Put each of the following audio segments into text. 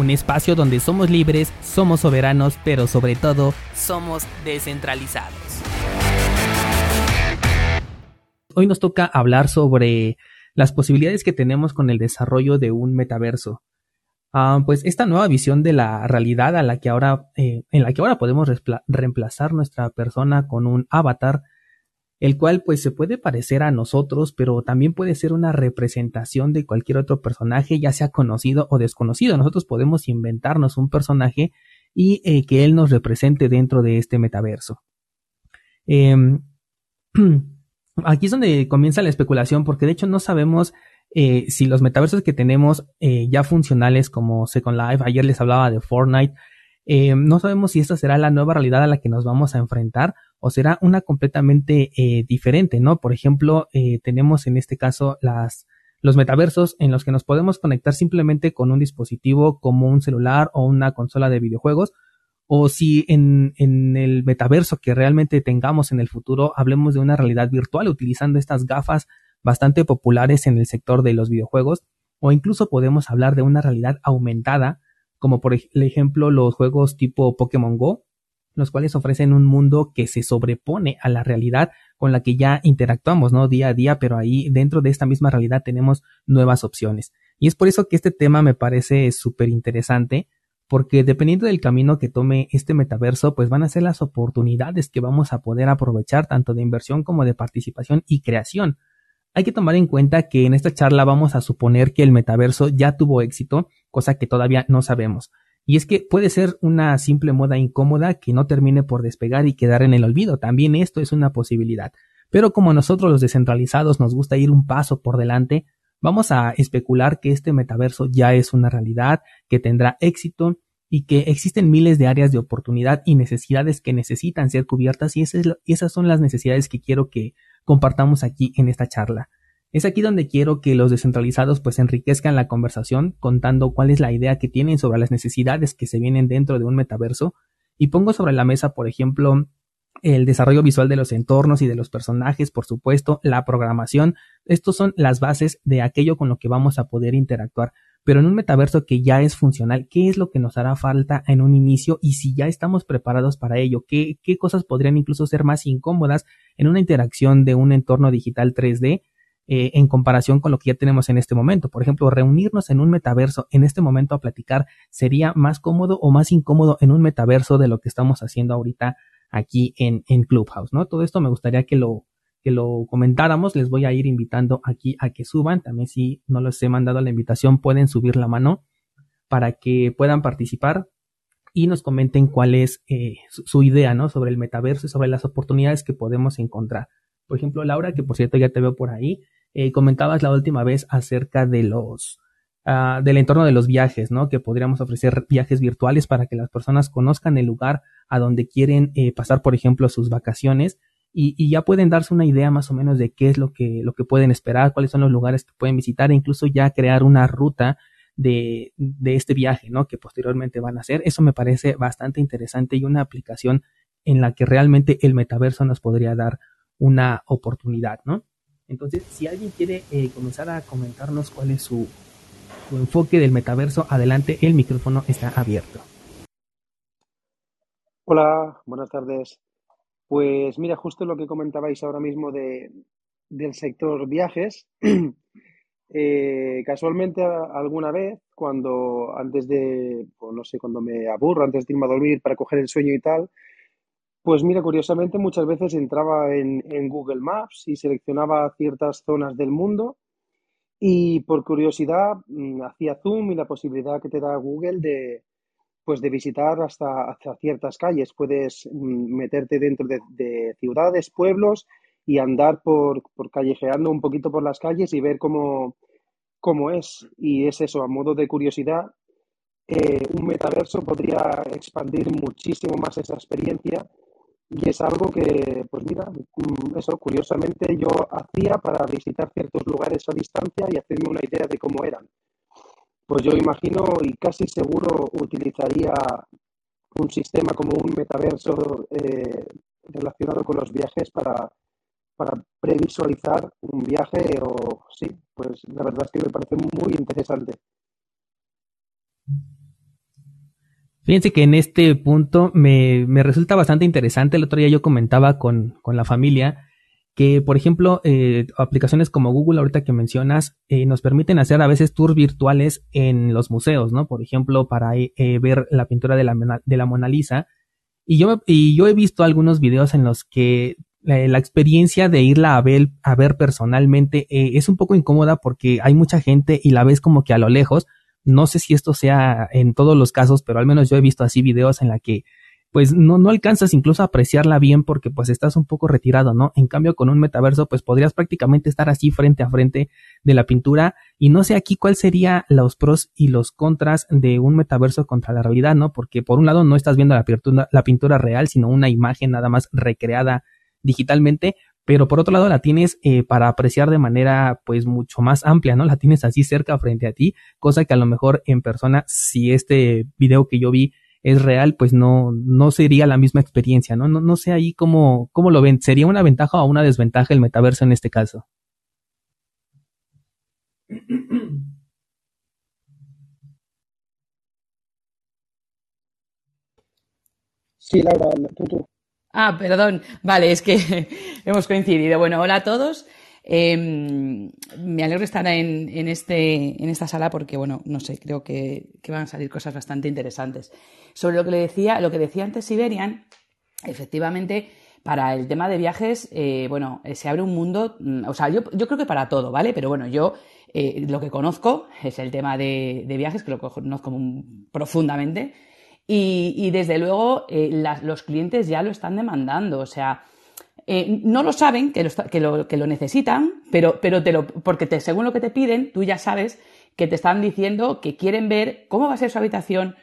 un espacio donde somos libres, somos soberanos, pero sobre todo somos descentralizados. Hoy nos toca hablar sobre las posibilidades que tenemos con el desarrollo de un metaverso. Ah, pues esta nueva visión de la realidad a la que ahora, eh, en la que ahora podemos reemplazar nuestra persona con un avatar, el cual pues se puede parecer a nosotros, pero también puede ser una representación de cualquier otro personaje, ya sea conocido o desconocido. Nosotros podemos inventarnos un personaje y eh, que él nos represente dentro de este metaverso. Em, aquí es donde comienza la especulación, porque de hecho no sabemos eh, si los metaversos que tenemos eh, ya funcionales como Second Life, ayer les hablaba de Fortnite, eh, no sabemos si esta será la nueva realidad a la que nos vamos a enfrentar o será una completamente diferente, ¿no? Por ejemplo, tenemos en este caso las, los metaversos en los que nos podemos conectar simplemente con un dispositivo como un celular o una consola de videojuegos, o si en, en, el metaverso que realmente tengamos en el futuro hablemos de una realidad virtual utilizando estas gafas bastante populares en el sector de los videojuegos, o incluso podemos hablar de una realidad aumentada, como por ejemplo los juegos tipo Pokémon Go, los cuales ofrecen un mundo que se sobrepone a la realidad con la que ya interactuamos, ¿no? Día a día, pero ahí dentro de esta misma realidad tenemos nuevas opciones. Y es por eso que este tema me parece súper interesante, porque dependiendo del camino que tome este metaverso, pues van a ser las oportunidades que vamos a poder aprovechar tanto de inversión como de participación y creación hay que tomar en cuenta que en esta charla vamos a suponer que el metaverso ya tuvo éxito, cosa que todavía no sabemos. Y es que puede ser una simple moda incómoda que no termine por despegar y quedar en el olvido. También esto es una posibilidad. Pero como nosotros los descentralizados nos gusta ir un paso por delante, vamos a especular que este metaverso ya es una realidad, que tendrá éxito y que existen miles de áreas de oportunidad y necesidades que necesitan ser cubiertas y esas, son las necesidades que quiero que compartamos aquí en esta charla. Es aquí donde quiero que los descentralizados pues enriquezcan la conversación contando cuál es la idea que tienen sobre las necesidades que se vienen dentro de un metaverso y pongo sobre la mesa, por ejemplo, el desarrollo visual de los entornos y de los personajes, por supuesto, la programación. Estos son las bases de aquello con lo que vamos a poder interactuar. Pero en un metaverso que ya es funcional, ¿qué es lo que nos hará falta en un inicio? Y si ya estamos preparados para ello, ¿qué, qué cosas podrían incluso ser más incómodas en una interacción de un entorno digital 3D? Eh, en comparación con lo que ya tenemos en este momento. Por ejemplo, reunirnos en un metaverso en este momento a platicar sería más cómodo o más incómodo en un metaverso de lo que estamos haciendo ahorita aquí en, Clubhouse, ¿no? Todo esto me gustaría que lo, que lo comentáramos. Les voy a ir invitando aquí a que suban. También si no les he mandado la invitación, pueden subir la mano para que puedan participar y nos comenten cuál es eh, su, idea, ¿no? Sobre el metaverso y sobre las oportunidades que podemos encontrar. Por ejemplo, Laura, que por cierto ya te veo por ahí, eh, comentabas la última vez acerca de los uh, del entorno de los viajes, ¿no? Que podríamos ofrecer viajes virtuales para que las personas conozcan el lugar a donde quieren eh, pasar, por ejemplo, sus vacaciones y, ya pueden darse una idea más o menos de qué es lo que, lo que pueden esperar, cuáles son los lugares que pueden visitar e incluso ya crear una ruta de, de este viaje, ¿no? Que posteriormente van a hacer. Eso me parece bastante interesante y una aplicación en la que realmente el metaverso nos podría dar una oportunidad, ¿no? Entonces, si alguien quiere eh, comenzar a comentarnos cuál es su, su enfoque del metaverso, adelante, el micrófono está abierto. Hola, buenas tardes. Pues mira, justo lo que comentabais ahora mismo de, del sector viajes. Eh, casualmente alguna vez, cuando antes de, pues no sé, cuando me aburro, antes de irme a dormir para coger el sueño y tal, pues mira, curiosamente muchas veces entraba en, en Google Maps y seleccionaba ciertas zonas del mundo y por curiosidad mm, hacía zoom y la posibilidad que te da Google de, pues de visitar hasta, hasta ciertas calles. Puedes mm, meterte dentro de, ciudades, pueblos y andar por, por, callejeando un poquito por las calles y ver cómo, cómo es. Y es eso, a modo de curiosidad, eh, un metaverso podría expandir muchísimo más esa experiencia y es algo que, pues mira, mm, eso curiosamente yo hacía para visitar ciertos lugares a distancia y hacerme una idea de cómo eran. Pues yo imagino y casi seguro utilizaría un sistema como un metaverso eh, relacionado con los viajes para, para previsualizar un viaje o sí, pues la verdad es que me parece muy interesante. Fíjense que en este punto me, resulta bastante interesante. El otro día yo comentaba con, la familia que, por ejemplo, eh, aplicaciones como Google, ahorita que mencionas, eh, nos permiten hacer a veces tours virtuales en los museos, ¿no? Por ejemplo, para eh, ver la pintura de la, de la Mona Lisa. Y yo, y yo he visto algunos videos en los que la, experiencia de irla a ver, a ver personalmente es un poco incómoda porque hay mucha gente y la ves como que a lo lejos, no sé si esto sea en todos los casos, pero al menos yo he visto así videos en la que pues no, no alcanzas incluso a apreciarla bien porque pues estás un poco retirado, ¿no? En cambio con un metaverso pues podrías prácticamente estar así frente a frente de la pintura y no sé aquí cuál sería los pros y los contras de un metaverso contra la realidad, ¿no? Porque por un lado no estás viendo la pintura, la pintura real, sino una imagen nada más recreada digitalmente, pero por otro lado la tienes eh, para apreciar de manera pues mucho más amplia, ¿no? La tienes así cerca frente a ti, cosa que a lo mejor en persona, si este video que yo vi es real, pues no, no sería la misma experiencia, ¿no? No, no sé ahí cómo, cómo lo ven. ¿Sería una ventaja o una desventaja el metaverso en este caso? Sí, Laura, tú, tú. Ah, perdón. Vale, es que hemos coincidido. Bueno, hola a todos. Em, me alegro de estar en, este, en esta sala porque, bueno, no sé, creo que, van a salir cosas bastante interesantes. Sobre lo que le decía, lo que decía antes Siberian, efectivamente, para el tema de viajes, eh, bueno, eh, se abre un mundo, mm, o sea, yo, creo que para todo, ¿vale? Pero bueno, yo eh, lo que conozco es el tema de, viajes, que lo conozco profundamente y, desde luego eh, los clientes ya lo están demandando. O sea, eh, no lo saben que lo, que lo, necesitan, pero, pero te lo, porque según lo que te piden, tú ya sabes que te están diciendo que quieren ver cómo va a ser su habitación,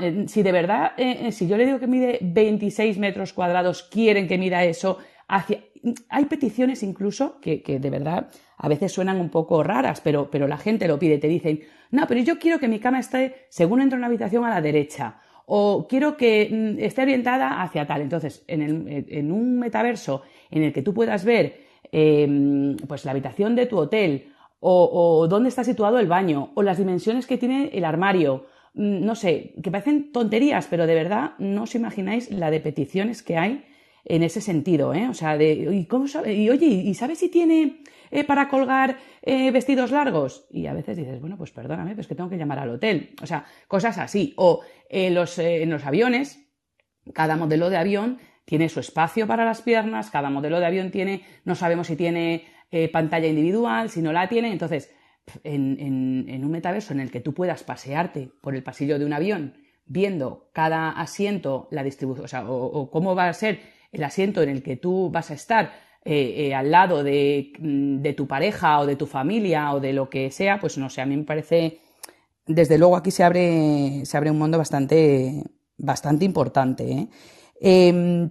eh, si de verdad, si yo le digo que mide 26 metros cuadrados, quieren que mida eso. Hacia... Hay peticiones incluso que, que, de verdad a veces suenan un poco raras, pero, pero la gente lo pide. Te dicen, no, pero yo quiero que mi cama esté, según entro en una habitación, a la derecha o quiero que mm, esté orientada hacia tal. Entonces, en, un metaverso en el que tú puedas ver em, pues la habitación de tu hotel o, dónde está situado el baño o las dimensiones que tiene el armario, mm, no sé, que parecen tonterías, pero de verdad no os imagináis la de peticiones que hay en ese sentido, ¿eh? O sea, de, ¿y, cómo sabe? y oye, ¿y sabes si tiene eh, para colgar eh, vestidos largos? Y a veces dices, bueno, pues perdóname, pues que tengo que llamar al hotel. O sea, cosas así. O en los, en los aviones, cada modelo de avión tiene su espacio para las piernas, cada modelo de avión tiene, no sabemos si tiene pantalla individual, si no la tiene. Entonces, en, en, un metaverso en el que tú puedas pasearte por el pasillo de un avión viendo cada asiento, la distribución, o sea, o cómo va a ser el asiento en el que tú vas a estar eh, eh, al lado mm, de, tu pareja o de tu familia o de lo que sea, pues no sé, a mí me parece, desde luego aquí se abre, se abre un mundo bastante, bastante importante. ¿eh? Em,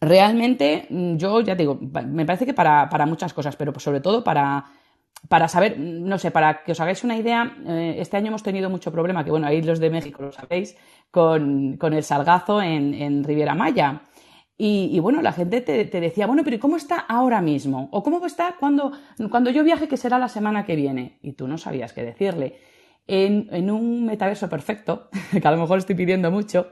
realmente, mm, yo ya digo, me parece que para, muchas cosas, pero sobre todo para, para saber, no sé, para que os hagáis una idea, este año hemos tenido mucho problema, que bueno, ahí los de México lo sabéis, con, el salgazo en, en Riviera Maya. Y, bueno, la gente te, decía, bueno, pero ¿cómo está ahora mismo? ¿O cómo está cuando, cuando yo viaje, que será la semana que viene? Y tú no sabías qué decirle. En, un metaverso perfecto, que a lo mejor estoy pidiendo mucho,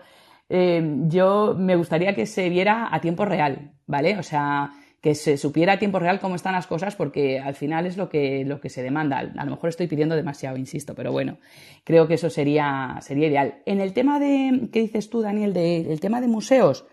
eh, yo me gustaría que se viera a tiempo real, ¿vale? O sea, que se supiera a tiempo real cómo están las cosas, porque al final es lo que, lo que se demanda. A lo mejor estoy pidiendo demasiado, insisto, pero bueno, creo que eso sería, sería ideal. En el tema de, ¿qué dices tú, Daniel? De, el tema de museos,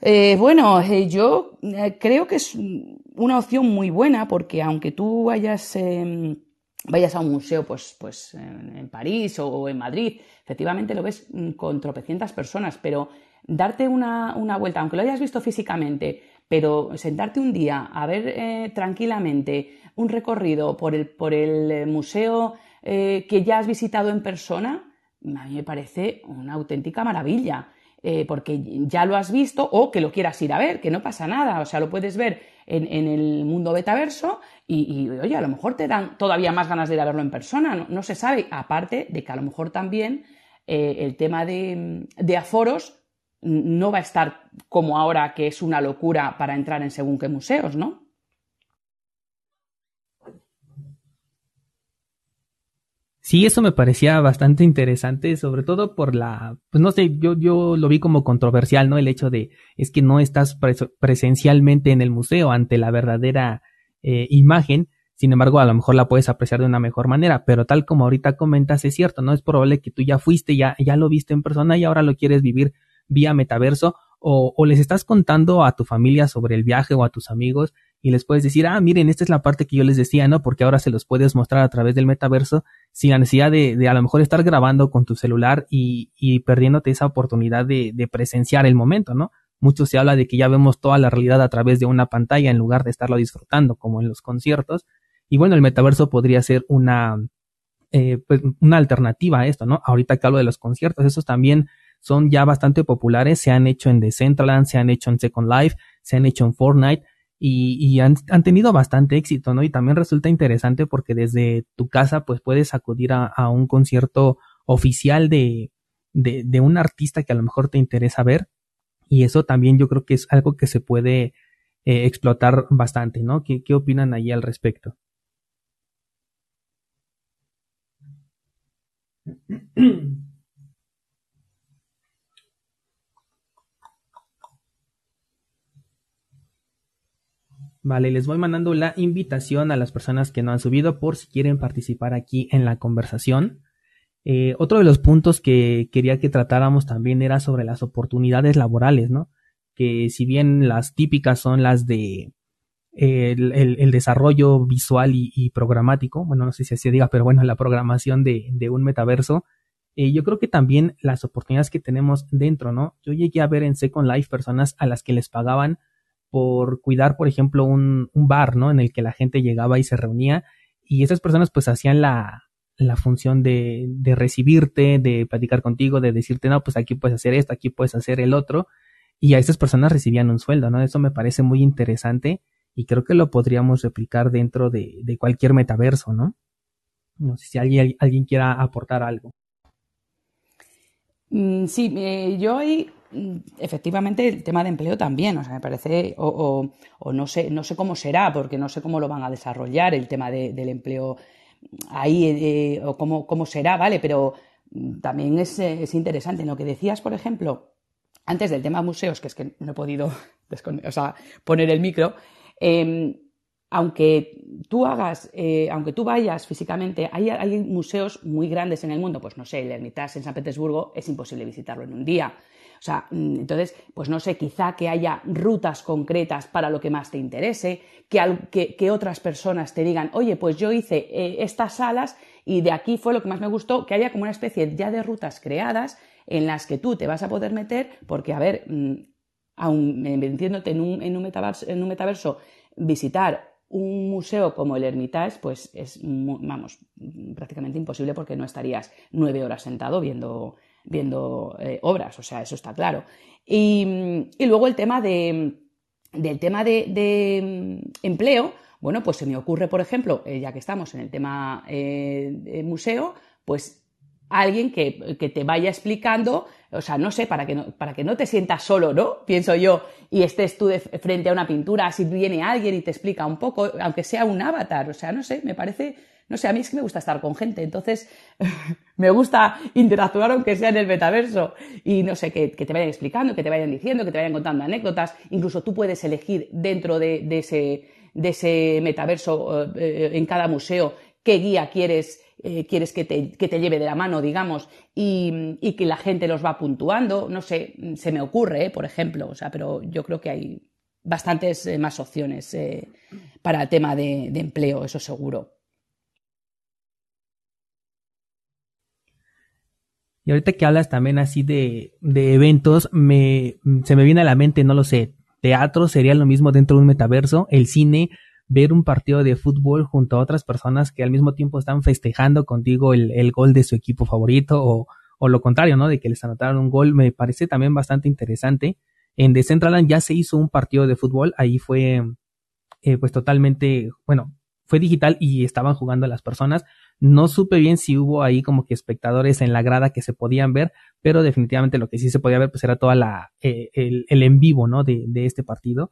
eh, bueno, eh, yo eh, creo que es una opción muy buena porque aunque tú vayas, em, vayas a un museo pues, pues en París o en Madrid, efectivamente lo ves mm, con tropecientas personas, pero darte una, vuelta, aunque lo hayas visto físicamente, pero sentarte un día a ver tranquilamente un recorrido por el, por el museo que ya has visitado en persona, a mí me parece una auténtica maravilla. Eh, porque ya lo has visto o que lo quieras ir a ver, que no pasa nada, o sea, lo puedes ver en, el mundo betaverso y, oye, a lo mejor te dan todavía más ganas de ir a verlo en persona, no, se sabe, aparte de que a lo mejor también eh, el tema de, de aforos no va a estar como ahora que es una locura para entrar en según qué museos, ¿no? Sí, eso me parecía bastante interesante, sobre todo por la, pues no sé, yo, yo lo vi como controversial, ¿no? El hecho de, es que no estás presencialmente en el museo ante la verdadera eh, imagen, sin embargo, a lo mejor la puedes apreciar de una mejor manera, pero tal como ahorita comentas, es cierto, ¿no? Es probable que tú ya fuiste, ya, ya lo viste en persona y ahora lo quieres vivir vía metaverso, o, o les estás contando a tu familia sobre el viaje o a tus amigos y les puedes decir, ah, miren, esta es la parte que yo les decía, ¿no? Porque ahora se los puedes mostrar a través del metaverso sin la necesidad de, de a lo mejor estar grabando con tu celular y, y perdiéndote esa oportunidad de, de, presenciar el momento, ¿no? Mucho se habla de que ya vemos toda la realidad a través de una pantalla en lugar de estarlo disfrutando como en los conciertos. Y bueno, el metaverso podría ser una, eh, pues una alternativa a esto, ¿no? Ahorita que hablo de los conciertos, esos también son ya bastante populares, se han hecho en Decentraland, se han hecho en Second Life, se han hecho en Fortnite y, han, tenido bastante éxito, ¿no? Y también resulta interesante porque desde tu casa pues puedes acudir a, un concierto oficial de, un artista que a lo mejor te interesa ver y eso también yo creo que es algo que se puede eh, explotar bastante, ¿no? ¿Qué, ¿Qué opinan allí al respecto? Vale, les voy mandando la invitación a las personas que no han subido por si quieren participar aquí en la conversación. Eh, otro de los puntos que quería que tratáramos también era sobre las oportunidades laborales, ¿no? Que si bien las típicas son las de el, desarrollo visual y, programático, bueno, no sé si así diga, pero bueno, la programación de, un metaverso, eh, yo creo que también las oportunidades que tenemos dentro, ¿no? Yo llegué a ver en Second Life personas a las que les pagaban por cuidar, por ejemplo, un, un, bar, ¿no? En el que la gente llegaba y se reunía y esas personas pues hacían la, la función de, de recibirte, de platicar contigo, de decirte, no, pues aquí puedes hacer esto, aquí puedes hacer el otro. Y a esas personas recibían un sueldo, ¿no? Eso me parece muy interesante y creo que lo podríamos replicar dentro de, de cualquier metaverso, ¿no? No sé si alguien, alguien quiera aportar algo. Mm, sí, eh, yo ahí efectivamente el tema de empleo también, o sea, me parece, o, no sé, no sé cómo será, porque no sé cómo lo van a desarrollar el tema del empleo ahí, eh, o cómo, cómo, será, ¿vale? Pero mm, también es, es, interesante. Lo que decías, por ejemplo, antes del tema museos, que es que no he podido poner el micro, em, aunque tú hagas, eh, aunque tú vayas físicamente, hay, hay, museos muy grandes en el mundo, pues no sé, el Hermitage en San Petersburgo es imposible visitarlo en un día. Sea, mm, entonces, pues no sé, quizá que haya rutas concretas para lo que más te interese, que, que, otras personas te digan, oye, pues yo hice eh, estas salas y de aquí fue lo que más me gustó, que haya como una especie ya de rutas creadas en las que tú te vas a poder meter, porque, a ver, mm, aún metiéndote en un, en un, metaverso, en un metaverso, visitar un museo como el Hermitage, pues es, vamos, prácticamente imposible porque no estarías nueve horas sentado viendo, viendo eh, obras, o sea, eso está claro. Y, luego el tema de, del tema de, mm, empleo, bueno, pues se me ocurre, por ejemplo, eh, ya que estamos en el tema eh, de museo, pues alguien que, que, te vaya explicando, o sea, no sé, para que no, para que no te sientas solo, ¿no? Pienso yo, y estés tú de frente a una pintura, si viene alguien y te explica un poco, aunque sea un avatar, o sea, no sé, me parece no sé, a mí es que me gusta estar con gente, entonces me gusta interactuar aunque sea en el metaverso. Y no sé, que, te vayan explicando, que te vayan diciendo, que te vayan contando anécdotas, incluso tú puedes elegir dentro de, ese, de ese, metaverso eh, en cada museo qué guía quieres, eh, quieres que te, que te, lleve de la mano, digamos, y, y, que la gente los va puntuando, no sé, se me ocurre, eh, por ejemplo, o sea, pero yo creo que hay bastantes más opciones para el tema de empleo, eso seguro. Y ahorita que hablas también así de, de eventos, me, se me viene a la mente, no lo sé, teatro sería lo mismo dentro de un metaverso, el cine, ver un partido de fútbol junto a otras personas que al mismo tiempo están festejando contigo el, el gol de su equipo favorito o, o lo contrario, ¿no? De que les anotaron un gol, me parece también bastante interesante. En Decentraland ya se hizo un partido de fútbol, ahí fue eh, pues totalmente, bueno, fue digital y estaban jugando las personas. No supe bien si hubo ahí como que espectadores en la grada que se podían ver, pero definitivamente lo que sí se podía ver pues era toda la, eh, el, el, en vivo, ¿no? De, de este partido.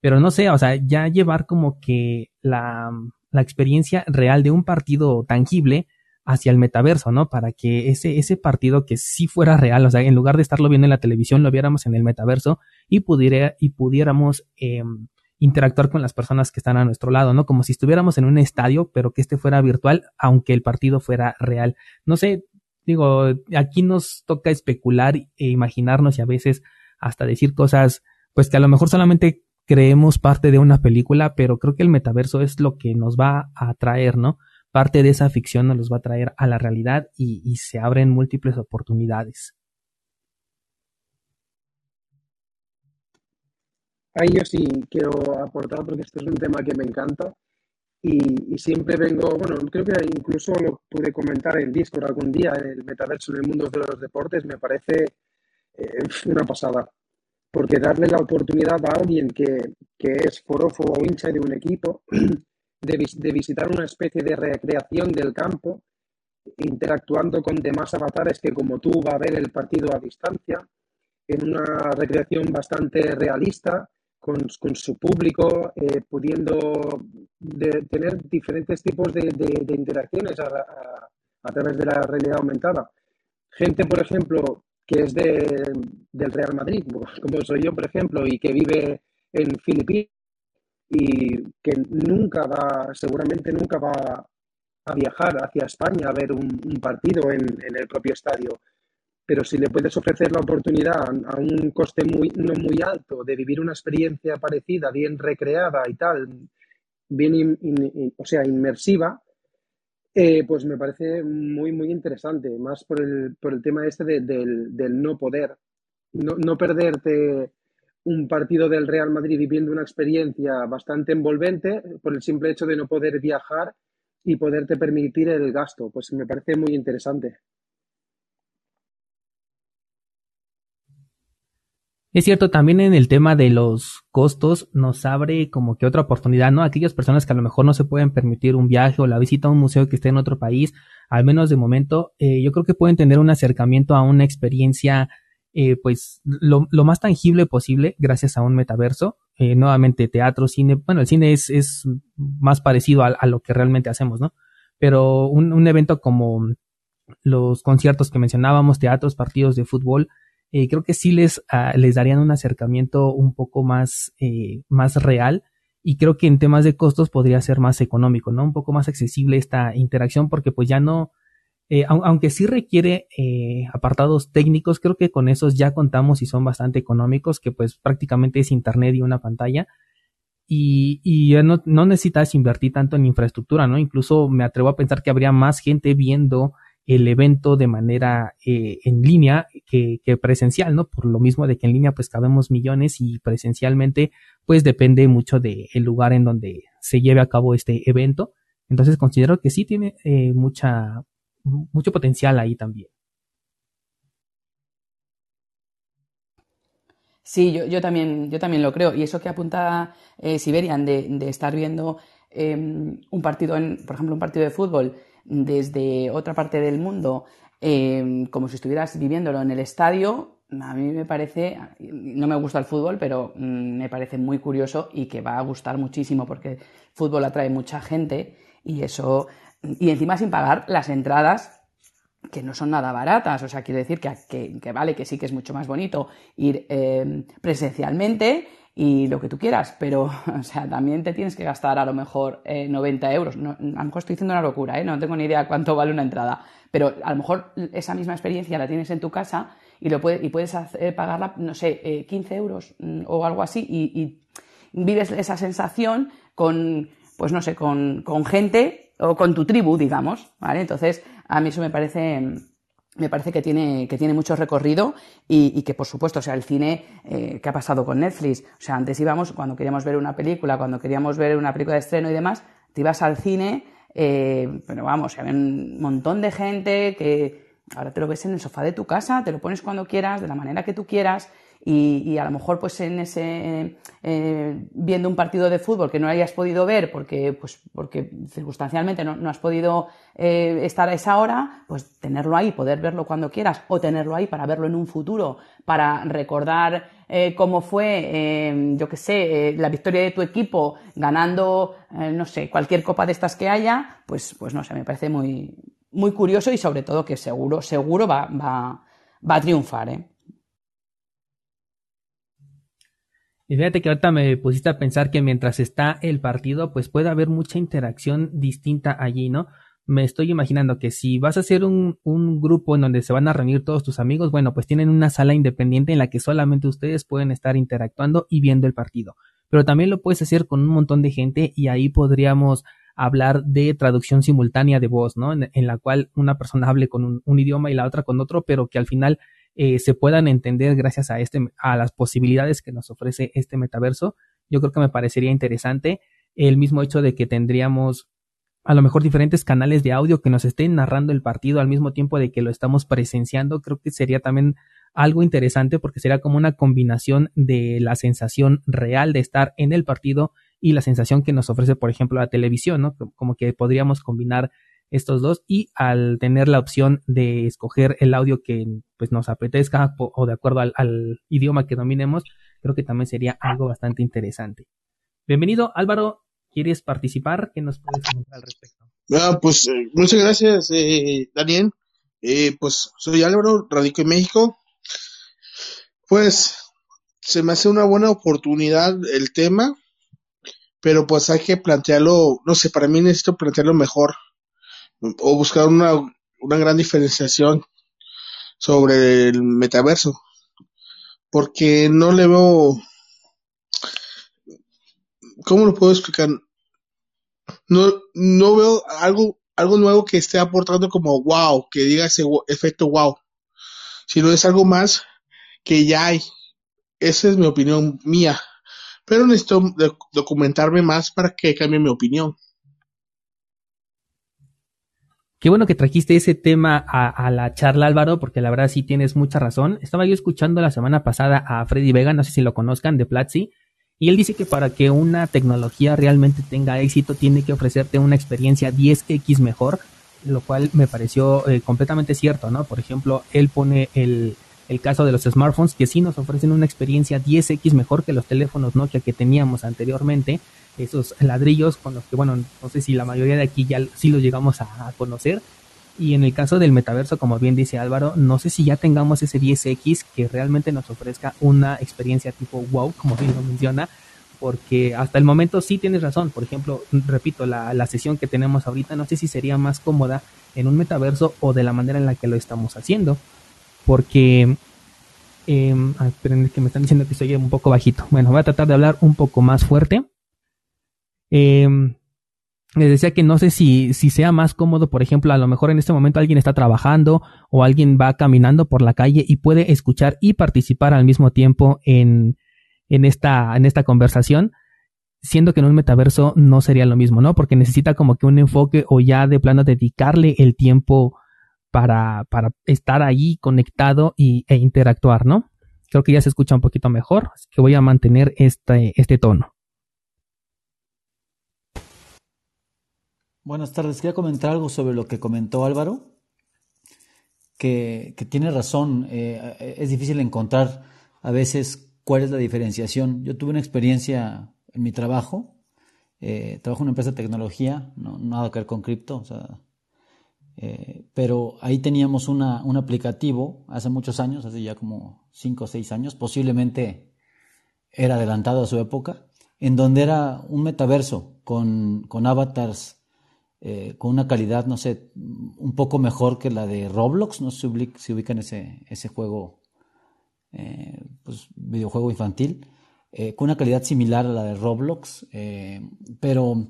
Pero no sé, o sea, ya llevar como que la, la experiencia real de un partido tangible hacia el metaverso, ¿no? Para que ese, ese partido que sí fuera real, o sea, en lugar de estarlo viendo en la televisión, lo viéramos en el metaverso y, pudiera, y pudiéramos eh, interactuar con las personas que están a nuestro lado, ¿no? Como si estuviéramos en un estadio, pero que este fuera virtual, aunque el partido fuera real. No sé, digo, aquí nos toca especular e imaginarnos y a veces hasta decir cosas, pues que a lo mejor solamente creemos parte de una película, pero creo que el metaverso es lo que nos va a atraer, ¿no? parte de esa ficción nos los va a traer a la realidad y, se abren múltiples oportunidades. Ahí yo sí quiero aportar porque este es un tema que me encanta y, siempre vengo, bueno, creo que incluso lo pude comentar en Discord algún día, en el metaverso, en el mundo de los deportes, me parece eh, una pasada. Porque darle la oportunidad a alguien que, que es forofo o hincha de un equipo de, visitar una especie de recreación del campo, interactuando con demás avatares que como tú va a ver el partido a distancia, en una recreación bastante realista, con, su público, eh, pudiendo tener diferentes tipos de, interacciones a, través de la realidad aumentada. Gente, por ejemplo, que es del Real Madrid, como soy yo, por ejemplo, y que vive en Filipinas, y que nunca va, seguramente nunca va a viajar hacia España a ver un, partido en, el propio estadio. Pero si le puedes ofrecer la oportunidad a un coste muy, no muy alto de vivir una experiencia parecida, bien recreada y tal, bien, o sea, inmersiva, eh, pues me parece muy, muy interesante, más por el, por el tema este del, del, no poder, no, no perderte un partido del Real Madrid viviendo una experiencia bastante envolvente por el simple hecho de no poder viajar y poderte permitir el gasto. Pues me parece muy interesante. Es cierto, también en el tema de los costos nos abre como que otra oportunidad, ¿no? Aquellas personas que a lo mejor no se pueden permitir un viaje o la visita a un museo que esté en otro país, al menos de momento, eh, yo creo que pueden tener un acercamiento a una experiencia eh, pues lo, más tangible posible gracias a un metaverso. Eh, nuevamente teatro, cine, bueno, el cine es, es más parecido a, lo que realmente hacemos, ¿no? Pero un, evento como los conciertos que mencionábamos, teatros, partidos de fútbol, eh, creo que sí les, ah, les darían un acercamiento un poco más, más real y creo que en temas de costos podría ser más económico, ¿no? Un poco más accesible esta interacción porque pues ya no, eh, aunque sí requiere eh, apartados técnicos, creo que con esos ya contamos y son bastante económicos, que pues prácticamente es internet y una pantalla. Y, y no, no, necesitas invertir tanto en infraestructura, ¿no? Incluso me atrevo a pensar que habría más gente viendo el evento de manera eh, en línea que, presencial, ¿no? Por lo mismo de que en línea pues cabemos millones y presencialmente pues depende mucho del lugar en donde se lleve a cabo este evento. Entonces considero que sí tiene eh, mucha, mucho potencial ahí también. Sí, yo, yo, también, yo también lo creo. Y eso que apunta eh, Siberian de, estar viendo em, un partido, en, por ejemplo, un partido de fútbol desde otra parte del mundo, em, como si estuvieras viviéndolo en el estadio, a mí me parece, no me gusta el fútbol, pero mm, me parece muy curioso y que va a gustar muchísimo porque el fútbol atrae mucha gente y eso y encima sin pagar las entradas que no son nada baratas, o sea, quiere decir que, que, vale, que sí que es mucho más bonito ir eh, presencialmente y lo que tú quieras, pero, o sea, también te tienes que gastar a lo mejor 90 eh, euros. No, a lo mejor estoy diciendo una locura, ¿eh? no tengo ni idea cuánto vale una entrada, pero a lo mejor esa misma experiencia la tienes en tu casa y, lo puede, y puedes pagarla, no sé, 15 euros mm, o algo así y, y, vives esa sensación con, pues no sé, con, con gente o con tu tribu, digamos, ¿vale? Entonces, a mí eso me parece, me parece que tiene, que tiene mucho recorrido y, que, por supuesto, sea, el cine, eh, ¿qué ha pasado con Netflix? O sea, antes íbamos, cuando queríamos ver una película, cuando queríamos ver una película de estreno y demás, te ibas al cine, eh, pero vamos, había un montón de gente que ahora te lo ves en el sofá de tu casa, te lo pones cuando quieras, de la manera que tú quieras, y, a lo mejor pues en ese eh, viendo un partido de fútbol que no hayas podido ver porque pues porque circunstancialmente no, has podido eh, estar a esa hora pues tenerlo ahí poder verlo cuando quieras o tenerlo ahí para verlo en un futuro para recordar eh, cómo fue yo qué sé la victoria de tu equipo ganando no sé cualquier copa de estas que haya pues pues no sé me parece muy muy curioso y sobre todo que seguro seguro va va va a triunfar ¿eh? Y fíjate que ahorita me pusiste a pensar que mientras está el partido, pues puede haber mucha interacción distinta allí, ¿no? Me estoy imaginando que si vas a hacer un, un grupo en donde se van a reunir todos tus amigos, bueno, pues tienen una sala independiente en la que solamente ustedes pueden estar interactuando y viendo el partido. Pero también lo puedes hacer con un montón de gente y ahí podríamos hablar de traducción simultánea de voz, ¿no? En, la cual una persona hable con un, idioma y la otra con otro, pero que al final eh, se puedan entender gracias a este, a las posibilidades que nos ofrece este metaverso. Yo creo que me parecería interesante el mismo hecho de que tendríamos a lo mejor diferentes canales de audio que nos estén narrando el partido al mismo tiempo de que lo estamos presenciando. Creo que sería también algo interesante porque sería como una combinación de la sensación real de estar en el partido y la sensación que nos ofrece, por ejemplo, la televisión, ¿no? Como que podríamos combinar estos dos y al tener la opción de escoger el audio que pues nos apetezca o de acuerdo al, idioma que dominemos, creo que también sería algo bastante interesante. Bienvenido Álvaro, ¿quieres participar? ¿Qué nos puedes comentar al respecto? Ah, pues eh, muchas gracias eh, Daniel, eh, pues soy Álvaro, radico en México, pues se me hace una buena oportunidad el tema, pero pues hay que plantearlo, no sé, para mí necesito plantearlo mejor o buscar una, una gran diferenciación sobre el metaverso. Porque no le veo. ¿Cómo lo puedo explicar? No, no veo algo, algo nuevo que esté aportando como wow, que diga ese efecto wow. Sino es algo más que ya hay. Esa es mi opinión mía. Pero necesito documentarme más para que cambie mi opinión. Qué bueno que trajiste ese tema a, la charla, Álvaro, porque la verdad sí tienes mucha razón. Estaba yo escuchando la semana pasada a Freddy Vega, no sé si lo conozcan, de Platzi, y él dice que para que una tecnología realmente tenga éxito tiene que ofrecerte una experiencia 10x mejor, lo cual me pareció eh, completamente cierto, ¿no? Por ejemplo, él pone el, el caso de los smartphones que sí nos ofrecen una experiencia 10x mejor que los teléfonos Nokia que teníamos anteriormente, esos ladrillos con los que, bueno, no sé si la mayoría de aquí ya sí los llegamos a, conocer. Y en el caso del metaverso, como bien dice Álvaro, no sé si ya tengamos ese 10X que realmente nos ofrezca una experiencia tipo wow, como bien lo menciona, porque hasta el momento sí tienes razón. Por ejemplo, repito, la, la sesión que tenemos ahorita, no sé si sería más cómoda en un metaverso o de la manera en la que lo estamos haciendo, porque eh, esperen que me están diciendo que estoy un poco bajito. Bueno, voy a tratar de hablar un poco más fuerte. Eh, les decía que no sé si, si sea más cómodo, por ejemplo, a lo mejor en este momento alguien está trabajando o alguien va caminando por la calle y puede escuchar y participar al mismo tiempo en, en, esta, en esta conversación, siendo que en un metaverso no sería lo mismo, ¿no? Porque necesita como que un enfoque o ya de plano dedicarle el tiempo para, para estar ahí conectado y, e interactuar, ¿no? Creo que ya se escucha un poquito mejor, así que voy a mantener este, este tono. Buenas tardes. Quería comentar algo sobre lo que comentó Álvaro, que, tiene razón. Eh, es difícil encontrar a veces cuál es la diferenciación. Yo tuve una experiencia en mi trabajo. Eh, trabajo en una empresa de tecnología, no nada que ver con cripto, eh, pero ahí teníamos una, un aplicativo hace muchos años, hace ya como 5 o 6 años, posiblemente era adelantado a su época, en donde era un metaverso con, con avatars eh, con una calidad, no sé, un poco mejor que la de Roblox, no sé si, ubican ese, ese juego, eh, pues videojuego infantil, eh, con una calidad similar a la de Roblox, pero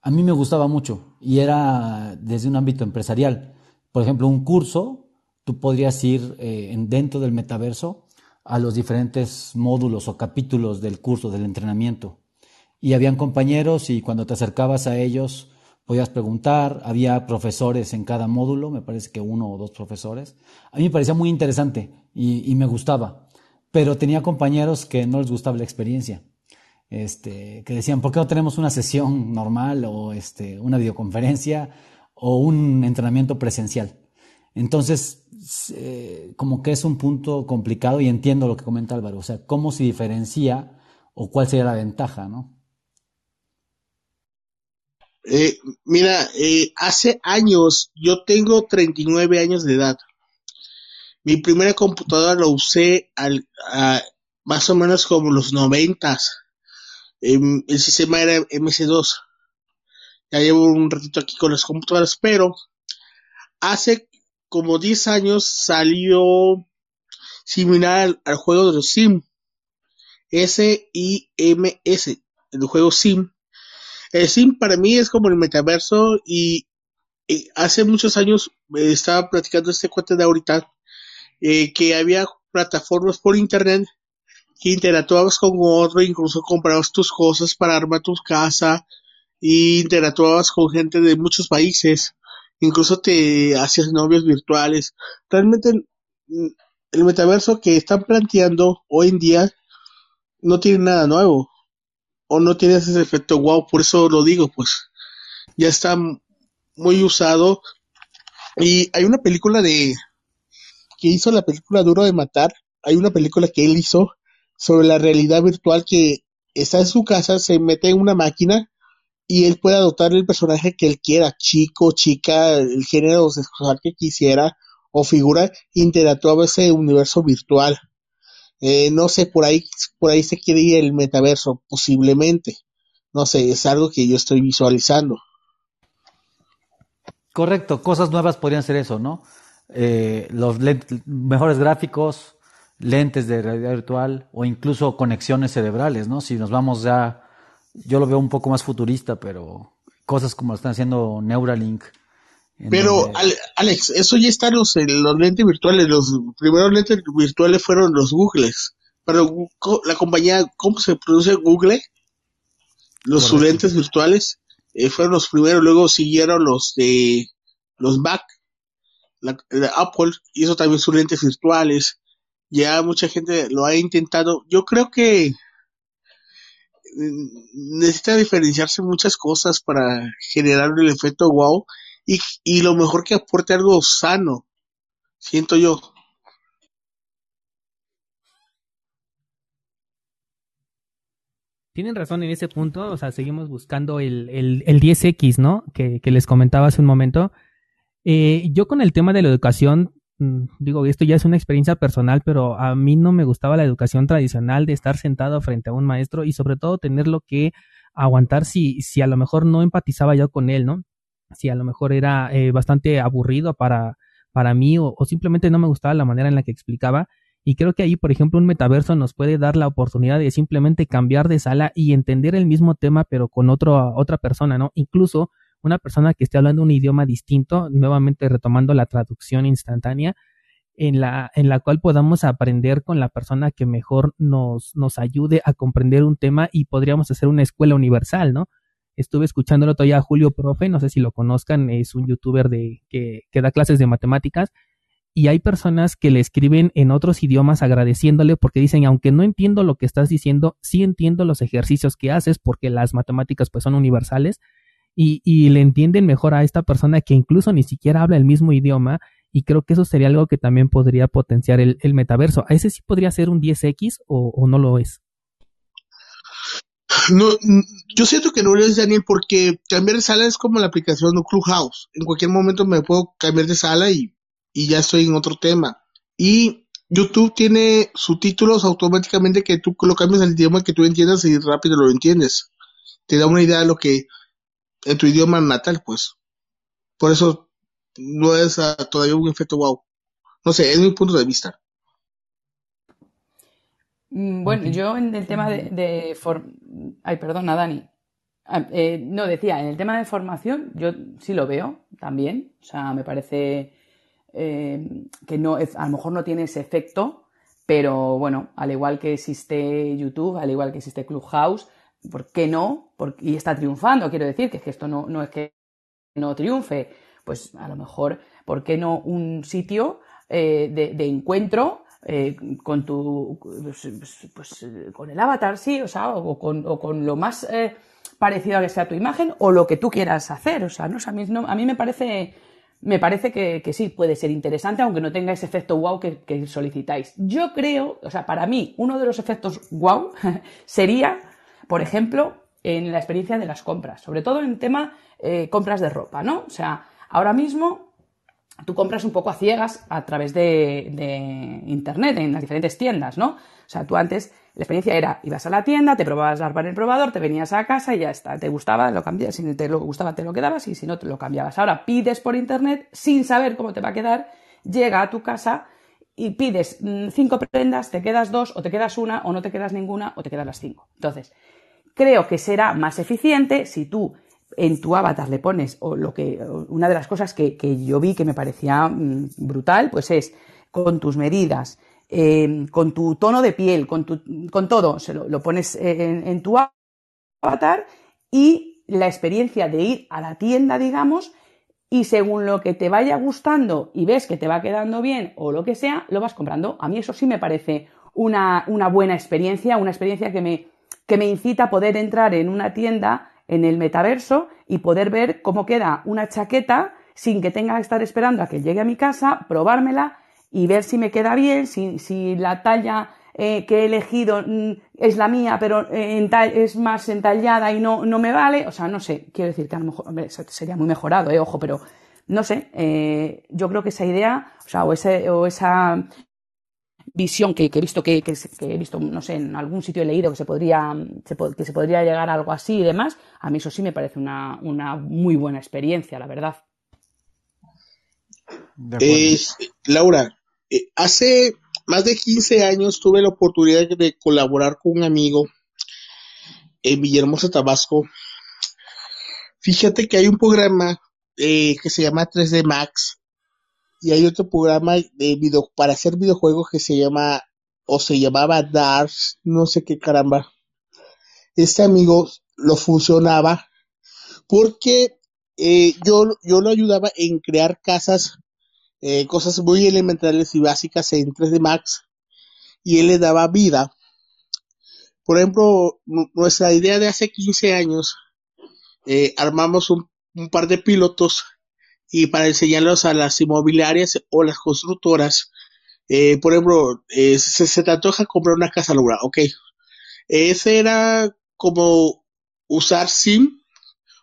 a mí me gustaba mucho y era desde un ámbito empresarial. Por ejemplo, un curso, tú podrías ir en, dentro del metaverso a los diferentes módulos o capítulos del curso, del entrenamiento. Y habían compañeros y cuando te acercabas a ellos, podías preguntar, había profesores en cada módulo, me parece que uno o dos profesores. A mí me parecía muy interesante y, me gustaba, pero tenía compañeros que no les gustaba la experiencia. Este, que decían, ¿por qué no tenemos una sesión normal o este, una videoconferencia o un entrenamiento presencial? Entonces, eh, como que es un punto complicado y entiendo lo que comenta Álvaro, o sea, cómo se diferencia o cuál sería la ventaja, ¿no? Eh, mira, eh, hace años, yo tengo 39 años de edad. Mi primera computadora la usé más o menos como los noventas. Em, el sistema era MS2. Ya llevo un ratito aquí con las computadoras, pero hace como 10 años salió similar al, al juego de los Sim. S-I-M-S, el juego Sim. El Sim para mí es como el metaverso y, hace muchos años eh, estaba platicando este cuento de ahorita eh, que había plataformas por internet que interactuabas con otro, incluso comprabas tus cosas para armar tu casa y interactuabas con gente de muchos países, incluso te hacías novios virtuales. Realmente el, el metaverso que están planteando hoy en día no tiene nada nuevo o no tiene ese efecto wow, por eso lo digo, pues ya está muy usado y hay una película de que hizo la película Duro de Matar, hay una película que él hizo sobre la realidad virtual que está en su casa, se mete en una máquina y él puede adoptar el personaje que él quiera, chico, chica, el género sexual que quisiera o figura, interactuaba ese universo virtual. Eh, no sé, por ahí, por ahí se quiere ir el metaverso, posiblemente. No sé, es algo que yo estoy visualizando. Correcto, cosas nuevas podrían ser eso, ¿no? Eh, los mejores gráficos, lentes de realidad virtual o incluso conexiones cerebrales, ¿no? Si nos vamos ya, yo lo veo un poco más futurista, pero cosas como lo están haciendo Neuralink. Pero, donde... Alex, eso ya está los, los lentes virtuales. Los primeros lentes virtuales fueron los Googles. Pero la compañía, ¿cómo se produce Google? Los sus lentes virtuales eh, fueron los primeros. Luego siguieron los de los Mac, la, la Apple hizo también sus lentes virtuales ya mucha gente lo ha intentado. Yo creo que necesita diferenciarse muchas cosas para generar el efecto wow y, lo mejor que aporte algo sano, siento yo. Tienen razón en ese punto, o sea, seguimos buscando el, el, el 10X, ¿no? Que, que les comentaba hace un momento. Eh, yo con el tema de la educación digo, esto ya es una experiencia personal, pero a mí no me gustaba la educación tradicional de estar sentado frente a un maestro y sobre todo tenerlo que aguantar si, si a lo mejor no empatizaba yo con él, ¿no? Si a lo mejor era eh, bastante aburrido para, para mí o, o, simplemente no me gustaba la manera en la que explicaba. Y creo que ahí, por ejemplo, un metaverso nos puede dar la oportunidad de simplemente cambiar de sala y entender el mismo tema, pero con otro, otra persona, ¿no? Incluso una persona que esté hablando un idioma distinto, nuevamente retomando la traducción instantánea, en la, en la cual podamos aprender con la persona que mejor nos, nos ayude a comprender un tema y podríamos hacer una escuela universal, ¿no? Estuve escuchándolo todavía a Julio Profe, no sé si lo conozcan, es un youtuber de, que, que da clases de matemáticas y hay personas que le escriben en otros idiomas agradeciéndole porque dicen, aunque no entiendo lo que estás diciendo, sí entiendo los ejercicios que haces porque las matemáticas pues son universales y, y, le entienden mejor a esta persona que incluso ni siquiera habla el mismo idioma y creo que eso sería algo que también podría potenciar el, el metaverso. ¿A ese sí podría ser un 10X o, o, no lo es? No, yo siento que no lo es, Daniel, porque cambiar de sala es como la aplicación de Clubhouse. En cualquier momento me puedo cambiar de sala y, y ya estoy en otro tema. Y YouTube tiene subtítulos automáticamente que tú lo cambias al idioma que tú entiendas y rápido lo entiendes. Te da una idea de lo que en tu idioma natal, pues. Por eso no es uh, todavía un efecto wow. No sé, es mi punto de vista. Bueno, okay. yo en el tema de, de ay, perdona, Dani. Eh, no, decía, en el tema de formación, yo sí lo veo también. O sea, me parece eh, que no, a lo mejor no tiene ese efecto, pero bueno, al igual que existe YouTube, al igual que existe Clubhouse, ¿por qué no? Porque, y está triunfando, quiero decir, que es que esto no, no es que no triunfe. Pues a lo mejor, ¿por qué no un sitio eh, de, encuentro eh, con tu pues, pues, con el avatar, sí, o sea, o con, lo más eh, parecido a que sea tu imagen, o lo que tú quieras hacer. O sea, no, a, mí, a mí me parece me parece que, sí, puede ser interesante, aunque no tenga ese efecto wow que, solicitáis. Yo creo, o sea, para mí, uno de los efectos wow sería, por ejemplo, en la experiencia de las compras, sobre todo en tema eh, compras de ropa, ¿no? O sea, ahora mismo tú compras un poco a ciegas a través de, Internet, en las diferentes tiendas, ¿no? O sea, tú antes la experiencia era, ibas a la tienda, te probabas la en el probador, te venías a casa y ya está. Te gustaba, lo cambiabas, si te lo gustaba te lo quedabas y si no te lo cambiabas. Ahora pides por internet sin saber cómo te va a quedar, llega a tu casa y pides mm, cinco prendas, te quedas dos o te quedas una o no te quedas ninguna o te quedas las cinco. Entonces, creo que será más eficiente si tú en tu avatar le pones o lo que una de las cosas que, que yo vi que me parecía mm, brutal, pues es con tus medidas, Em, con tu tono de piel, con, con todo, se lo, pones en, tu avatar y la experiencia de ir a la tienda, digamos, y según lo que te vaya gustando y ves que te va quedando bien o lo que sea, lo vas comprando. A mí eso sí me parece una, una buena experiencia, una experiencia que me, que me incita a poder entrar en una tienda en el metaverso y poder ver cómo queda una chaqueta sin que tenga que estar esperando a que llegue a mi casa, probármela y ver si me queda bien, si, si la talla eh, que he elegido mm, es la mía, pero eh, es más entallada y no, no me vale. O sea, no sé, quiero decir que a lo mejor sería muy mejorado, eh, ojo, pero no sé, eh, yo creo que esa idea, o sea, o, ese, o esa visión que, he visto que, que, he visto, no sé, en algún sitio he leído que se podría, que se podría llegar a algo así y demás, a mí eso sí me parece una, una muy buena experiencia, la verdad. Laura, eh, hace más de 15 años tuve la oportunidad de colaborar con un amigo en Villahermosa, Tabasco. Fíjate que hay un programa eh, que se llama 3D Max y hay otro programa de video, para hacer videojuegos que se llama o se llamaba DARS, no sé qué caramba. Este amigo lo funcionaba porque eh, yo, yo lo ayudaba en crear casas eh, cosas muy elementales y básicas en 3D Max y él le daba vida. Por ejemplo, nuestra idea de hace 15 años, eh, armamos un, par de pilotos y para enseñarlos a las inmobiliarias o las constructoras, eh, por ejemplo, se, se te antoja comprar una casa laboral, ok. Ese era como usar Sim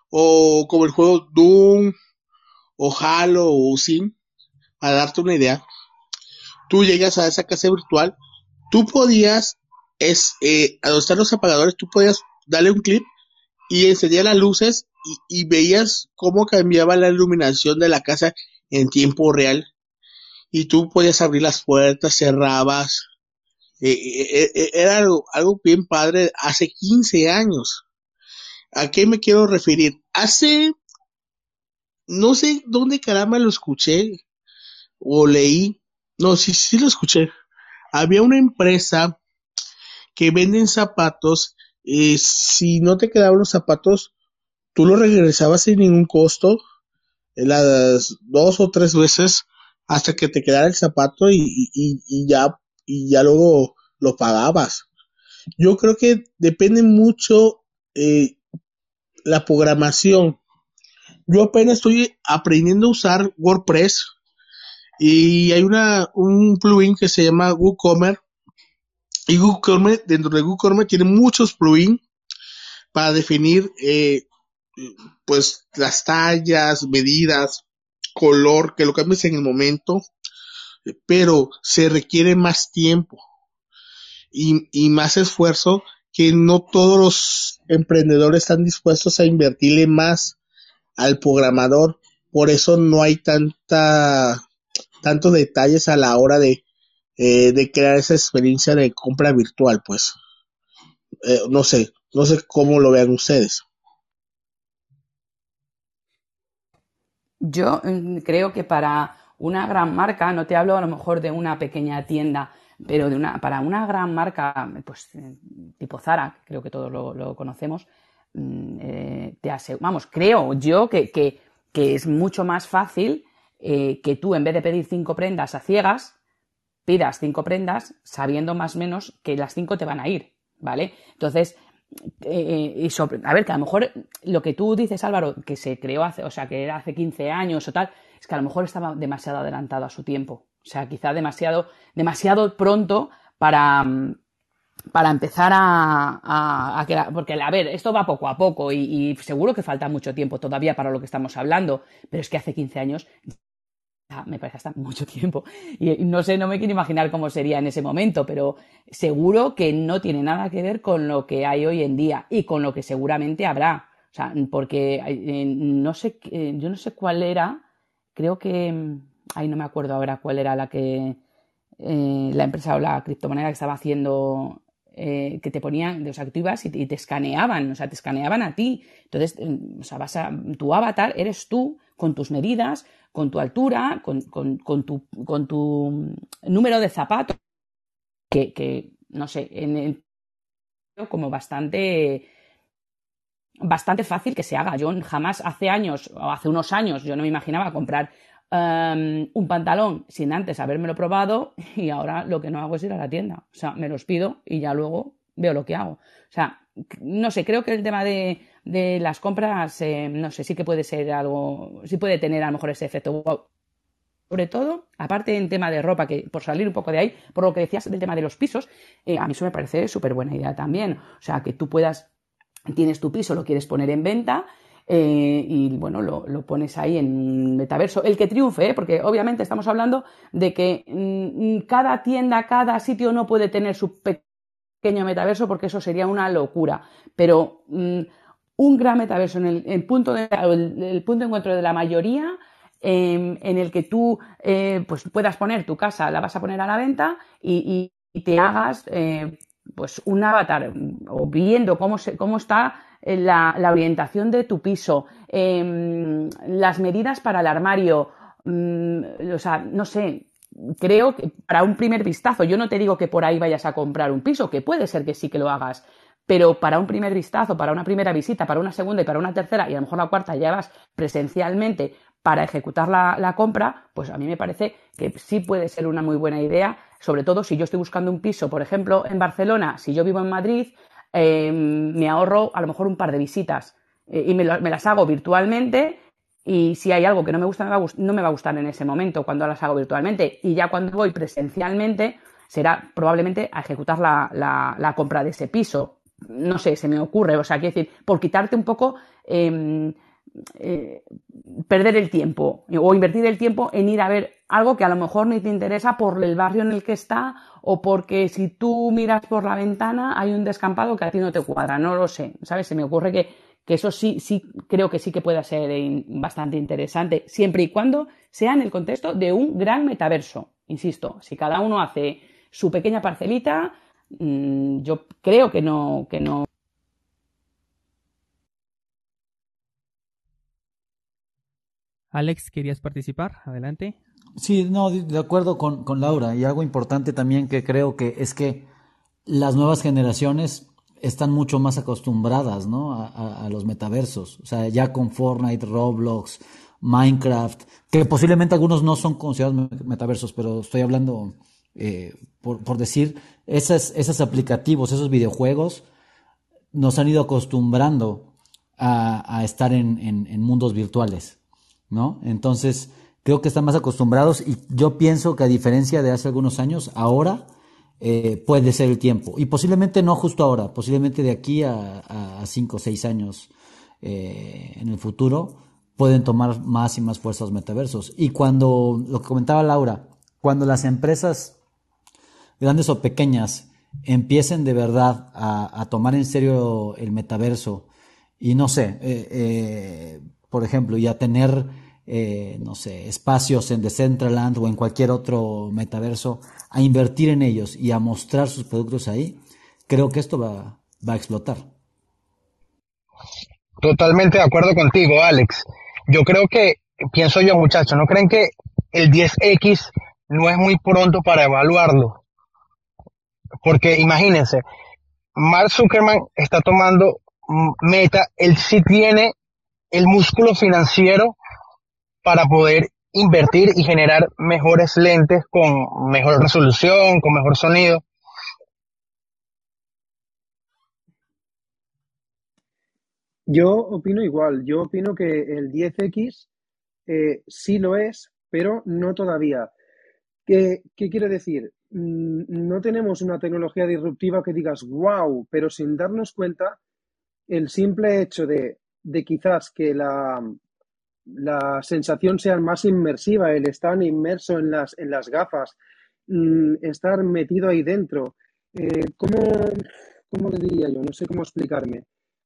o como el juego Doom o Halo o Sim a darte una idea, tú llegas a esa casa virtual, tú podías, es, eh, a donde están los apagadores, tú podías darle un clip y encendía las luces y, veías cómo cambiaba la iluminación de la casa en tiempo real. Y tú podías abrir las puertas, cerrabas. Eh, eh, eh, era algo, algo bien padre hace 15 años. ¿A qué me quiero referir? Hace, no sé dónde caramba lo escuché, o leí, no, sí, sí lo escuché. Había una empresa que venden zapatos, si no te quedaban los zapatos, tú los regresabas sin ningún costo, las dos o tres veces hasta que te quedara el zapato y, y, ya, y ya luego lo pagabas. Yo creo que depende mucho eh, la programación. Yo apenas estoy aprendiendo a usar WordPress y hay una, un plugin que se llama WooCommerce. Y WooCommerce, dentro de WooCommerce tiene muchos plugins para definir, eh, pues, las tallas, medidas, color, que lo cambies en el momento. Pero se requiere más tiempo y, más esfuerzo que no todos los emprendedores están dispuestos a invertirle más al programador. Por eso no hay tanta tantos detalles a la hora de, eh, de crear esa experiencia de compra virtual, pues. Eh, no sé, no sé cómo lo vean ustedes. Yo mm, creo que para una gran marca, no te hablo a lo mejor de una pequeña tienda, pero de una, para una gran marca, pues tipo Zara, creo que todos lo, conocemos, mm, eh, te vamos, creo yo que, que es mucho más fácil eh, que tú, en vez de pedir cinco prendas a ciegas, pidas cinco prendas sabiendo más o menos que las cinco te van a ir, ¿vale? Entonces, eh, y a ver, que a lo mejor lo que tú dices, Álvaro, que se creó hace, o sea, que era hace 15 años o tal, es que a lo mejor estaba demasiado adelantado a su tiempo. O sea, quizá demasiado, demasiado pronto para, para empezar a, a, porque a ver, esto va poco a poco y, y, seguro que falta mucho tiempo todavía para lo que estamos hablando, pero es que hace 15 años me parece hasta mucho tiempo. Y no sé, no me quiero imaginar cómo sería en ese momento, pero seguro que no tiene nada que ver con lo que hay hoy en día y con lo que seguramente habrá. O sea, porque eh, no sé, yo no sé cuál era, creo que, ahí no me acuerdo ahora cuál era la que, eh, la empresa o la criptomoneda que estaba haciendo eh, que te ponían, o sea, que ibas y te, escaneaban, o sea, te escaneaban a ti. Entonces, o sea, vas a, tu avatar eres tú con tus medidas, con tu altura, con, tu, con tu número de zapatos, que, no sé, en como bastante bastante fácil que se haga. Yo jamás hace años, o hace unos años, yo no me imaginaba comprar um, un pantalón sin antes habérmelo probado y ahora lo que no hago es ir a la tienda. O sea, me los pido y ya luego veo lo que hago. O sea, no sé, creo que el tema de, de las compras, eh, no sé, sí que puede ser algo, sí puede tener a lo mejor ese efecto Sobre todo, aparte en tema de ropa, que por salir un poco de ahí, por lo que decías del tema de los pisos, eh, a mí eso me parece súper buena idea también. O sea, que tú puedas, tienes tu piso, lo quieres poner en venta, eh, y bueno, lo, lo, pones ahí en metaverso. El que triunfe, porque obviamente estamos hablando de que mm, cada tienda, cada sitio no puede tener su pequeño metaverso porque eso sería una locura. Pero mm, un gran metaverso en el, punto, de, el, punto de encuentro de la mayoría, em, en el que tú eh, pues puedas poner tu casa, la vas a poner a la venta y, te hagas eh, pues un avatar o viendo cómo, se, cómo está eh, la, orientación de tu piso, em, las medidas para el armario, mm, o sea, no sé, creo que para un primer vistazo, yo no te digo que por ahí vayas a comprar un piso, que puede ser que sí que lo hagas, pero para un primer vistazo, para una primera visita, para una segunda y para una tercera, y a lo mejor la cuarta ya vas presencialmente para ejecutar la, compra, pues a mí me parece que sí puede ser una muy buena idea, sobre todo si yo estoy buscando un piso, por ejemplo, en Barcelona, si yo vivo en Madrid, em, me ahorro a lo mejor un par de visitas eh, y me, las hago virtualmente y si hay algo que no me gusta, no me va a gustar en ese momento cuando las hago virtualmente y ya cuando voy presencialmente será probablemente a ejecutar la compra de ese piso no sé, se me ocurre, o sea, quiero decir, por quitarte un poco, em, eh, perder el tiempo o invertir el tiempo en ir a ver algo que a lo mejor ni te interesa por el barrio en el que está o porque si tú miras por la ventana hay un descampado que a ti no te cuadra, no lo sé, ¿sabes? Se me ocurre que, que eso sí, sí, creo que sí que pueda ser bastante interesante, siempre y cuando sea en el contexto de un gran metaverso. Insisto, si cada uno hace su pequeña parcelita, Mm, yo creo que no, que no. Alex, ¿querías participar? Adelante. Sí, no, de acuerdo con, con, Laura. Y algo importante también que creo que es que las nuevas generaciones están mucho más acostumbradas ¿no? a, los metaversos. O sea, ya con Fortnite, Roblox, Minecraft, que posiblemente algunos no son considerados metaversos, pero estoy hablando eh, por, decir, esos, esos aplicativos, esos videojuegos, nos han ido acostumbrando a, a estar en, en, mundos virtuales, ¿no? Entonces, creo que están más acostumbrados y yo pienso que a diferencia de hace algunos años, ahora eh, puede ser el tiempo. Y posiblemente no justo ahora, posiblemente de aquí a, cinco o seis años eh, en el futuro, pueden tomar más y más fuerza los metaversos. Y cuando, lo que comentaba Laura, cuando las empresas grandes o pequeñas, empiecen de verdad a, tomar en serio el metaverso y no sé, eh, por ejemplo, y a tener, eh, no sé, espacios en Decentraland o en cualquier otro metaverso, a invertir en ellos y a mostrar sus productos ahí, creo que esto va, va a explotar. Totalmente de acuerdo contigo, Alex. Yo creo que, pienso yo muchachos, ¿no creen que el 10X no es muy pronto para evaluarlo? Porque imagínense, Mark Zuckerman está tomando meta, él sí tiene el músculo financiero para poder invertir y generar mejores lentes con mejor resolución, con mejor sonido. Yo opino igual, yo opino que el 10X eh, sí lo es, pero no todavía. ¿Qué, qué quiero decir? Mm, no tenemos una tecnología disruptiva que digas, wow, pero sin darnos cuenta, el simple hecho de, de quizás que la, la sensación sea más inmersiva, el estar inmerso en las, en las gafas, mm, estar metido ahí dentro. Eh, ¿cómo, ¿Cómo le diría yo? No sé cómo explicarme.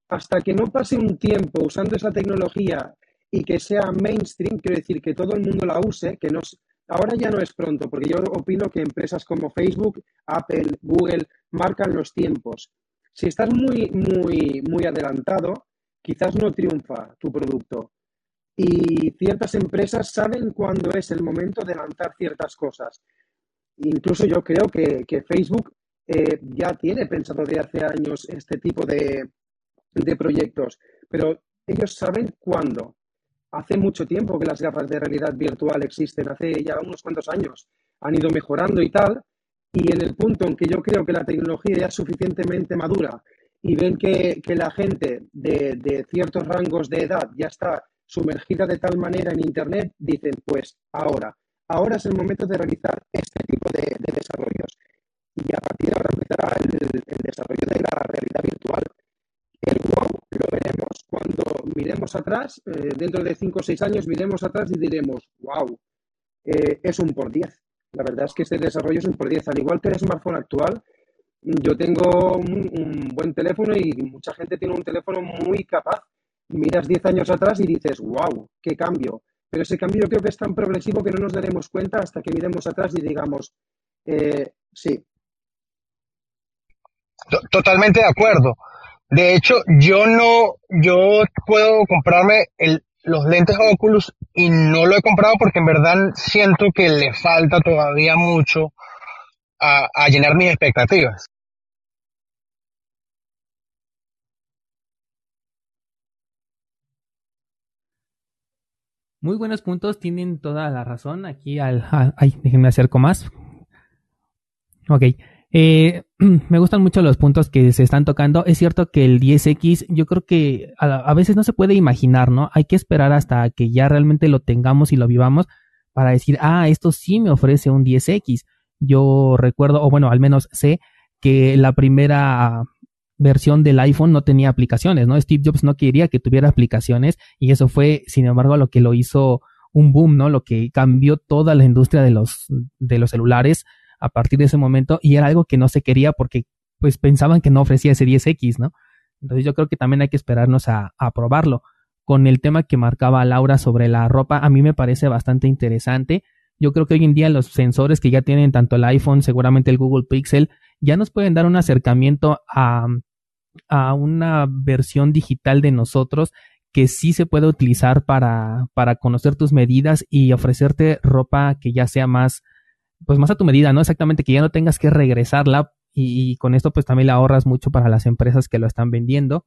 Hasta que no pase un tiempo usando esa tecnología y que sea mainstream, quiero decir que todo el mundo la use, que nos, ahora ya no es pronto, porque yo opino que empresas como Facebook, Apple, Google marcan los tiempos. Si estás muy, muy, muy adelantado, quizás no triunfa tu producto y ciertas empresas saben cuándo es el momento de lanzar ciertas cosas. Incluso yo creo que, Facebook eh, ya tiene pensado de hace años este tipo de, de proyectos, pero ellos saben cuándo. Hace mucho tiempo que las gafas de realidad virtual existen, hace ya unos cuantos años. Han ido mejorando y tal, y en el punto en que yo creo que la tecnología ya es suficientemente madura y ven que, la gente de, de, ciertos rangos de edad ya está sumergida de tal manera en Internet, dicen, pues ahora, ahora es el momento de realizar este tipo de, desarrollos. Y a partir de ahora empezará el, desarrollo de la realidad virtual. El wow lo veremos cuando miremos atrás, eh, dentro de 5 o 6 años miremos atrás y diremos, wow, eh, es un por 10. La verdad es que este desarrollo es un por 10. Al igual que el smartphone actual, yo tengo un buen teléfono y mucha gente tiene un teléfono muy capaz miras 10 años atrás y dices, wow, qué cambio. Pero ese cambio creo que es tan progresivo que no nos daremos cuenta hasta que miremos atrás y digamos, eh, sí. Totalmente de acuerdo. De hecho, yo no, yo puedo comprarme el, los lentes Oculus y no lo he comprado porque en verdad siento que le falta todavía mucho a llenar mis expectativas. Muy buenos puntos, tienen toda la razón. Aquí al... ay, déjenme acerco más. Ok. Eh, me gustan mucho los puntos que se están tocando. Es cierto que el 10X, yo creo que a, veces no se puede imaginar, ¿no? Hay que esperar hasta que ya realmente lo tengamos y lo vivamos para decir, ah, esto sí me ofrece un 10X. Yo recuerdo, o bueno, al menos sé que la primera versión del iPhone no tenía aplicaciones, ¿no? Steve Jobs no quería que tuviera aplicaciones y eso fue, sin embargo, lo que lo hizo un boom, ¿no? Lo que cambió toda la industria de los, de los celulares a partir de ese momento y era algo que no se quería porque pues pensaban que no ofrecía ese 10X, ¿no? Entonces yo creo que también hay que esperarnos a, a probarlo. Con el tema que marcaba Laura sobre la ropa, a mí me parece bastante interesante. Yo creo que hoy en día los sensores que ya tienen tanto el iPhone, seguramente el Google Pixel, ya nos pueden dar un acercamiento a, a una versión digital de nosotros que sí se puede utilizar para, para conocer tus medidas y ofrecerte ropa que ya sea más, pues más a tu medida, ¿no? Exactamente, que ya no tengas que regresarla y, con esto pues también le ahorras mucho para las empresas que lo están vendiendo.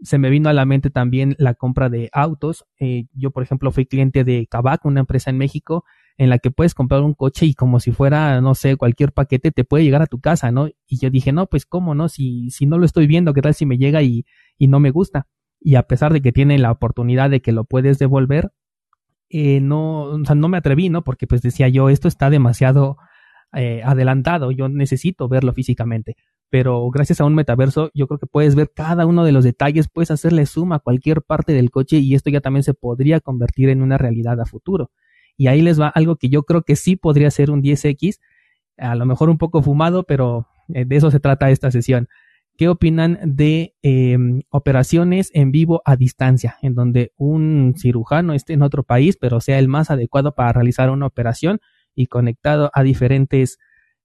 Se me vino a la mente también la compra de autos. Eh, yo, por ejemplo, fui cliente de Kavak, una empresa en México, en la que puedes comprar un coche y como si fuera, no sé, cualquier paquete te puede llegar a tu casa, ¿no? Y yo dije, no, pues cómo, ¿no? Si, si no lo estoy viendo, ¿qué tal si me llega y, y no me gusta? Y a pesar de que tiene la oportunidad de que lo puedes devolver, eh, no, o sea, no me atreví, ¿no? Porque pues decía yo, esto está demasiado eh, adelantado, yo necesito verlo físicamente. Pero gracias a un metaverso, yo creo que puedes ver cada uno de los detalles, puedes hacerle suma a cualquier parte del coche y esto ya también se podría convertir en una realidad a futuro. Y ahí les va algo que yo creo que sí podría ser un 10X, a lo mejor un poco fumado, pero eh, de eso se trata esta sesión. ¿Qué opinan de em, operaciones en vivo a distancia, en donde un cirujano esté en otro país, pero sea el más adecuado para realizar una operación y conectado a diferentes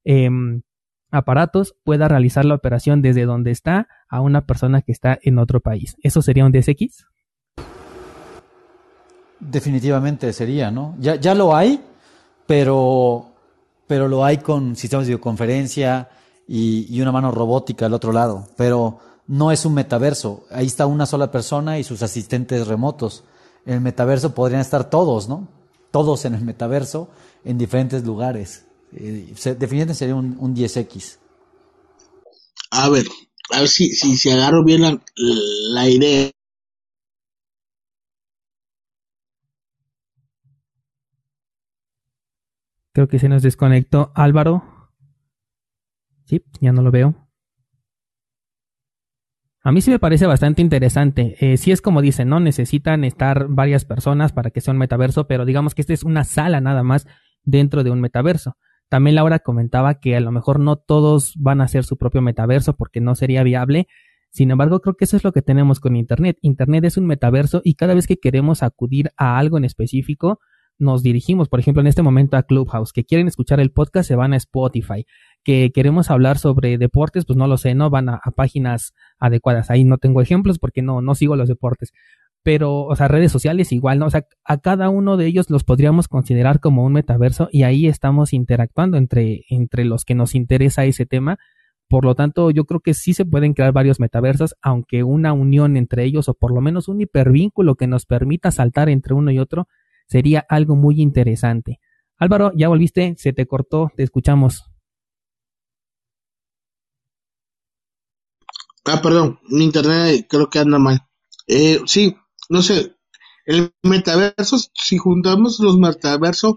em, aparatos, pueda realizar la operación desde donde está a una persona que está en otro país? ¿Eso sería un 10X? Definitivamente sería, ¿no? Ya, ya lo hay, pero, pero lo hay con sistemas de videoconferencia y, y una mano robótica al otro lado. Pero no es un metaverso. Ahí está una sola persona y sus asistentes remotos. En el metaverso podrían estar todos, ¿no? todos en el metaverso en diferentes lugares. Eh, definitivamente sería un, un 10X. A ver, a ver si, si, agarro bien la idea. Creo que se nos desconectó Álvaro. Sí, ya no lo veo. A mí sí me parece bastante interesante. Eh, sí es como dicen, ¿no? Necesitan estar varias personas para que sea un metaverso, pero digamos que esta es una sala nada más dentro de un metaverso. También Laura comentaba que a lo mejor no todos van a hacer su propio metaverso porque no sería viable. Sin embargo, creo que eso es lo que tenemos con Internet. Internet es un metaverso y cada vez que queremos acudir a algo en específico, nos dirigimos, por ejemplo, en este momento a Clubhouse, que quieren escuchar el podcast, se van a Spotify, que queremos hablar sobre deportes, pues no lo sé, no van a, páginas adecuadas. Ahí no tengo ejemplos porque no, no sigo los deportes. Pero, o sea, redes sociales igual, ¿no? O sea, a cada uno de ellos los podríamos considerar como un metaverso y ahí estamos interactuando entre, entre los que nos interesa ese tema. Por lo tanto, yo creo que sí se pueden crear varios metaversos, aunque una unión entre ellos o por lo menos un hipervínculo que nos permita saltar entre uno y otro sería algo muy interesante. Álvaro, ya volviste, se te cortó, te escuchamos. Ah, perdón, mi internet creo que anda mal. Eh, sí, no sé, el metaverso, si juntamos los metaversos,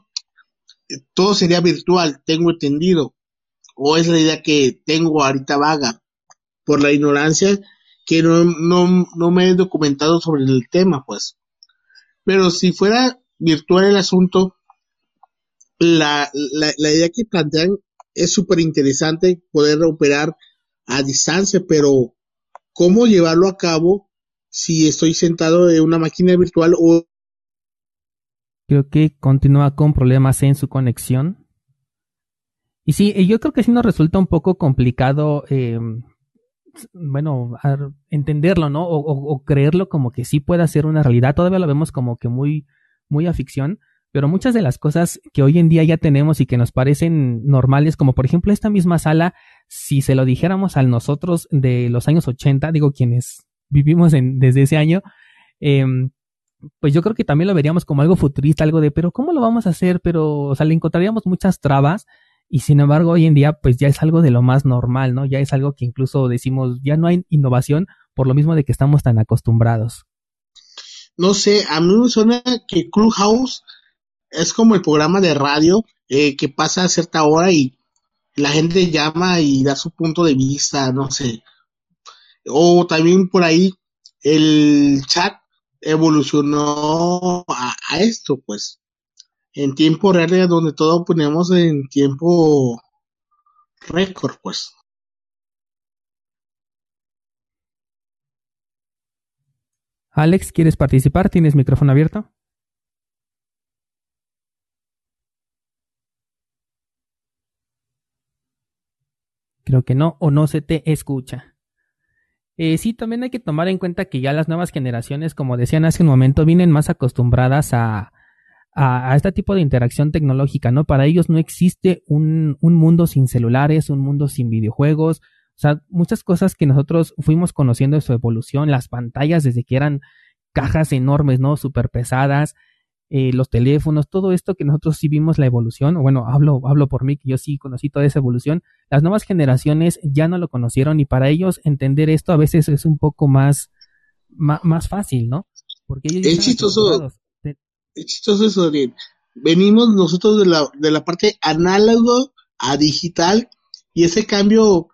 todo sería virtual, tengo entendido. O es la idea que tengo ahorita vaga, por la ignorancia que no, no, no me he documentado sobre el tema, pues. Pero si fuera virtual el asunto, la, la, la idea que plantean es súper interesante poder operar a distancia, pero ¿cómo llevarlo a cabo si estoy sentado en una máquina virtual o... Creo que continúa con problemas en su conexión. Y sí, yo creo que sí nos resulta un poco complicado, eh, bueno, entenderlo, ¿no? O, o, creerlo como que sí pueda ser una realidad. Todavía lo vemos como que muy muy a ficción, pero muchas de las cosas que hoy en día ya tenemos y que nos parecen normales, como por ejemplo esta misma sala, si se lo dijéramos a nosotros de los años 80, digo quienes vivimos en, desde ese año, em, pues yo creo que también lo veríamos como algo futurista, algo de, pero ¿cómo lo vamos a hacer? Pero, o sea, le encontraríamos muchas trabas y sin embargo hoy en día pues ya es algo de lo más normal, ¿no? Ya es algo que incluso decimos, ya no hay innovación por lo mismo de que estamos tan acostumbrados no sé, a mí me suena que Clubhouse es como el programa de radio eh, que pasa a cierta hora y la gente llama y da su punto de vista, no sé. O también por ahí el chat evolucionó a, esto, pues. En tiempo real, donde todo ponemos en tiempo récord, pues. Alex, ¿quieres participar? ¿Tienes micrófono abierto? Creo que no, o no se te escucha. Eh, sí, también hay que tomar en cuenta que ya las nuevas generaciones, como decían hace un momento, vienen más acostumbradas a, a, este tipo de interacción tecnológica, ¿no? Para ellos no existe un, un mundo sin celulares, un mundo sin videojuegos, o sea, muchas cosas que nosotros fuimos conociendo de su evolución, las pantallas desde que eran cajas enormes, ¿no? Súper pesadas, eh, los teléfonos, todo esto que nosotros sí vimos la evolución, bueno, hablo, hablo por mí, que yo sí conocí toda esa evolución, las nuevas generaciones ya no lo conocieron y para ellos entender esto a veces es un poco más, más, fácil, ¿no? Porque ellos es chistoso, es chistoso eso, Venimos nosotros de la, de la parte análogo a digital y ese cambio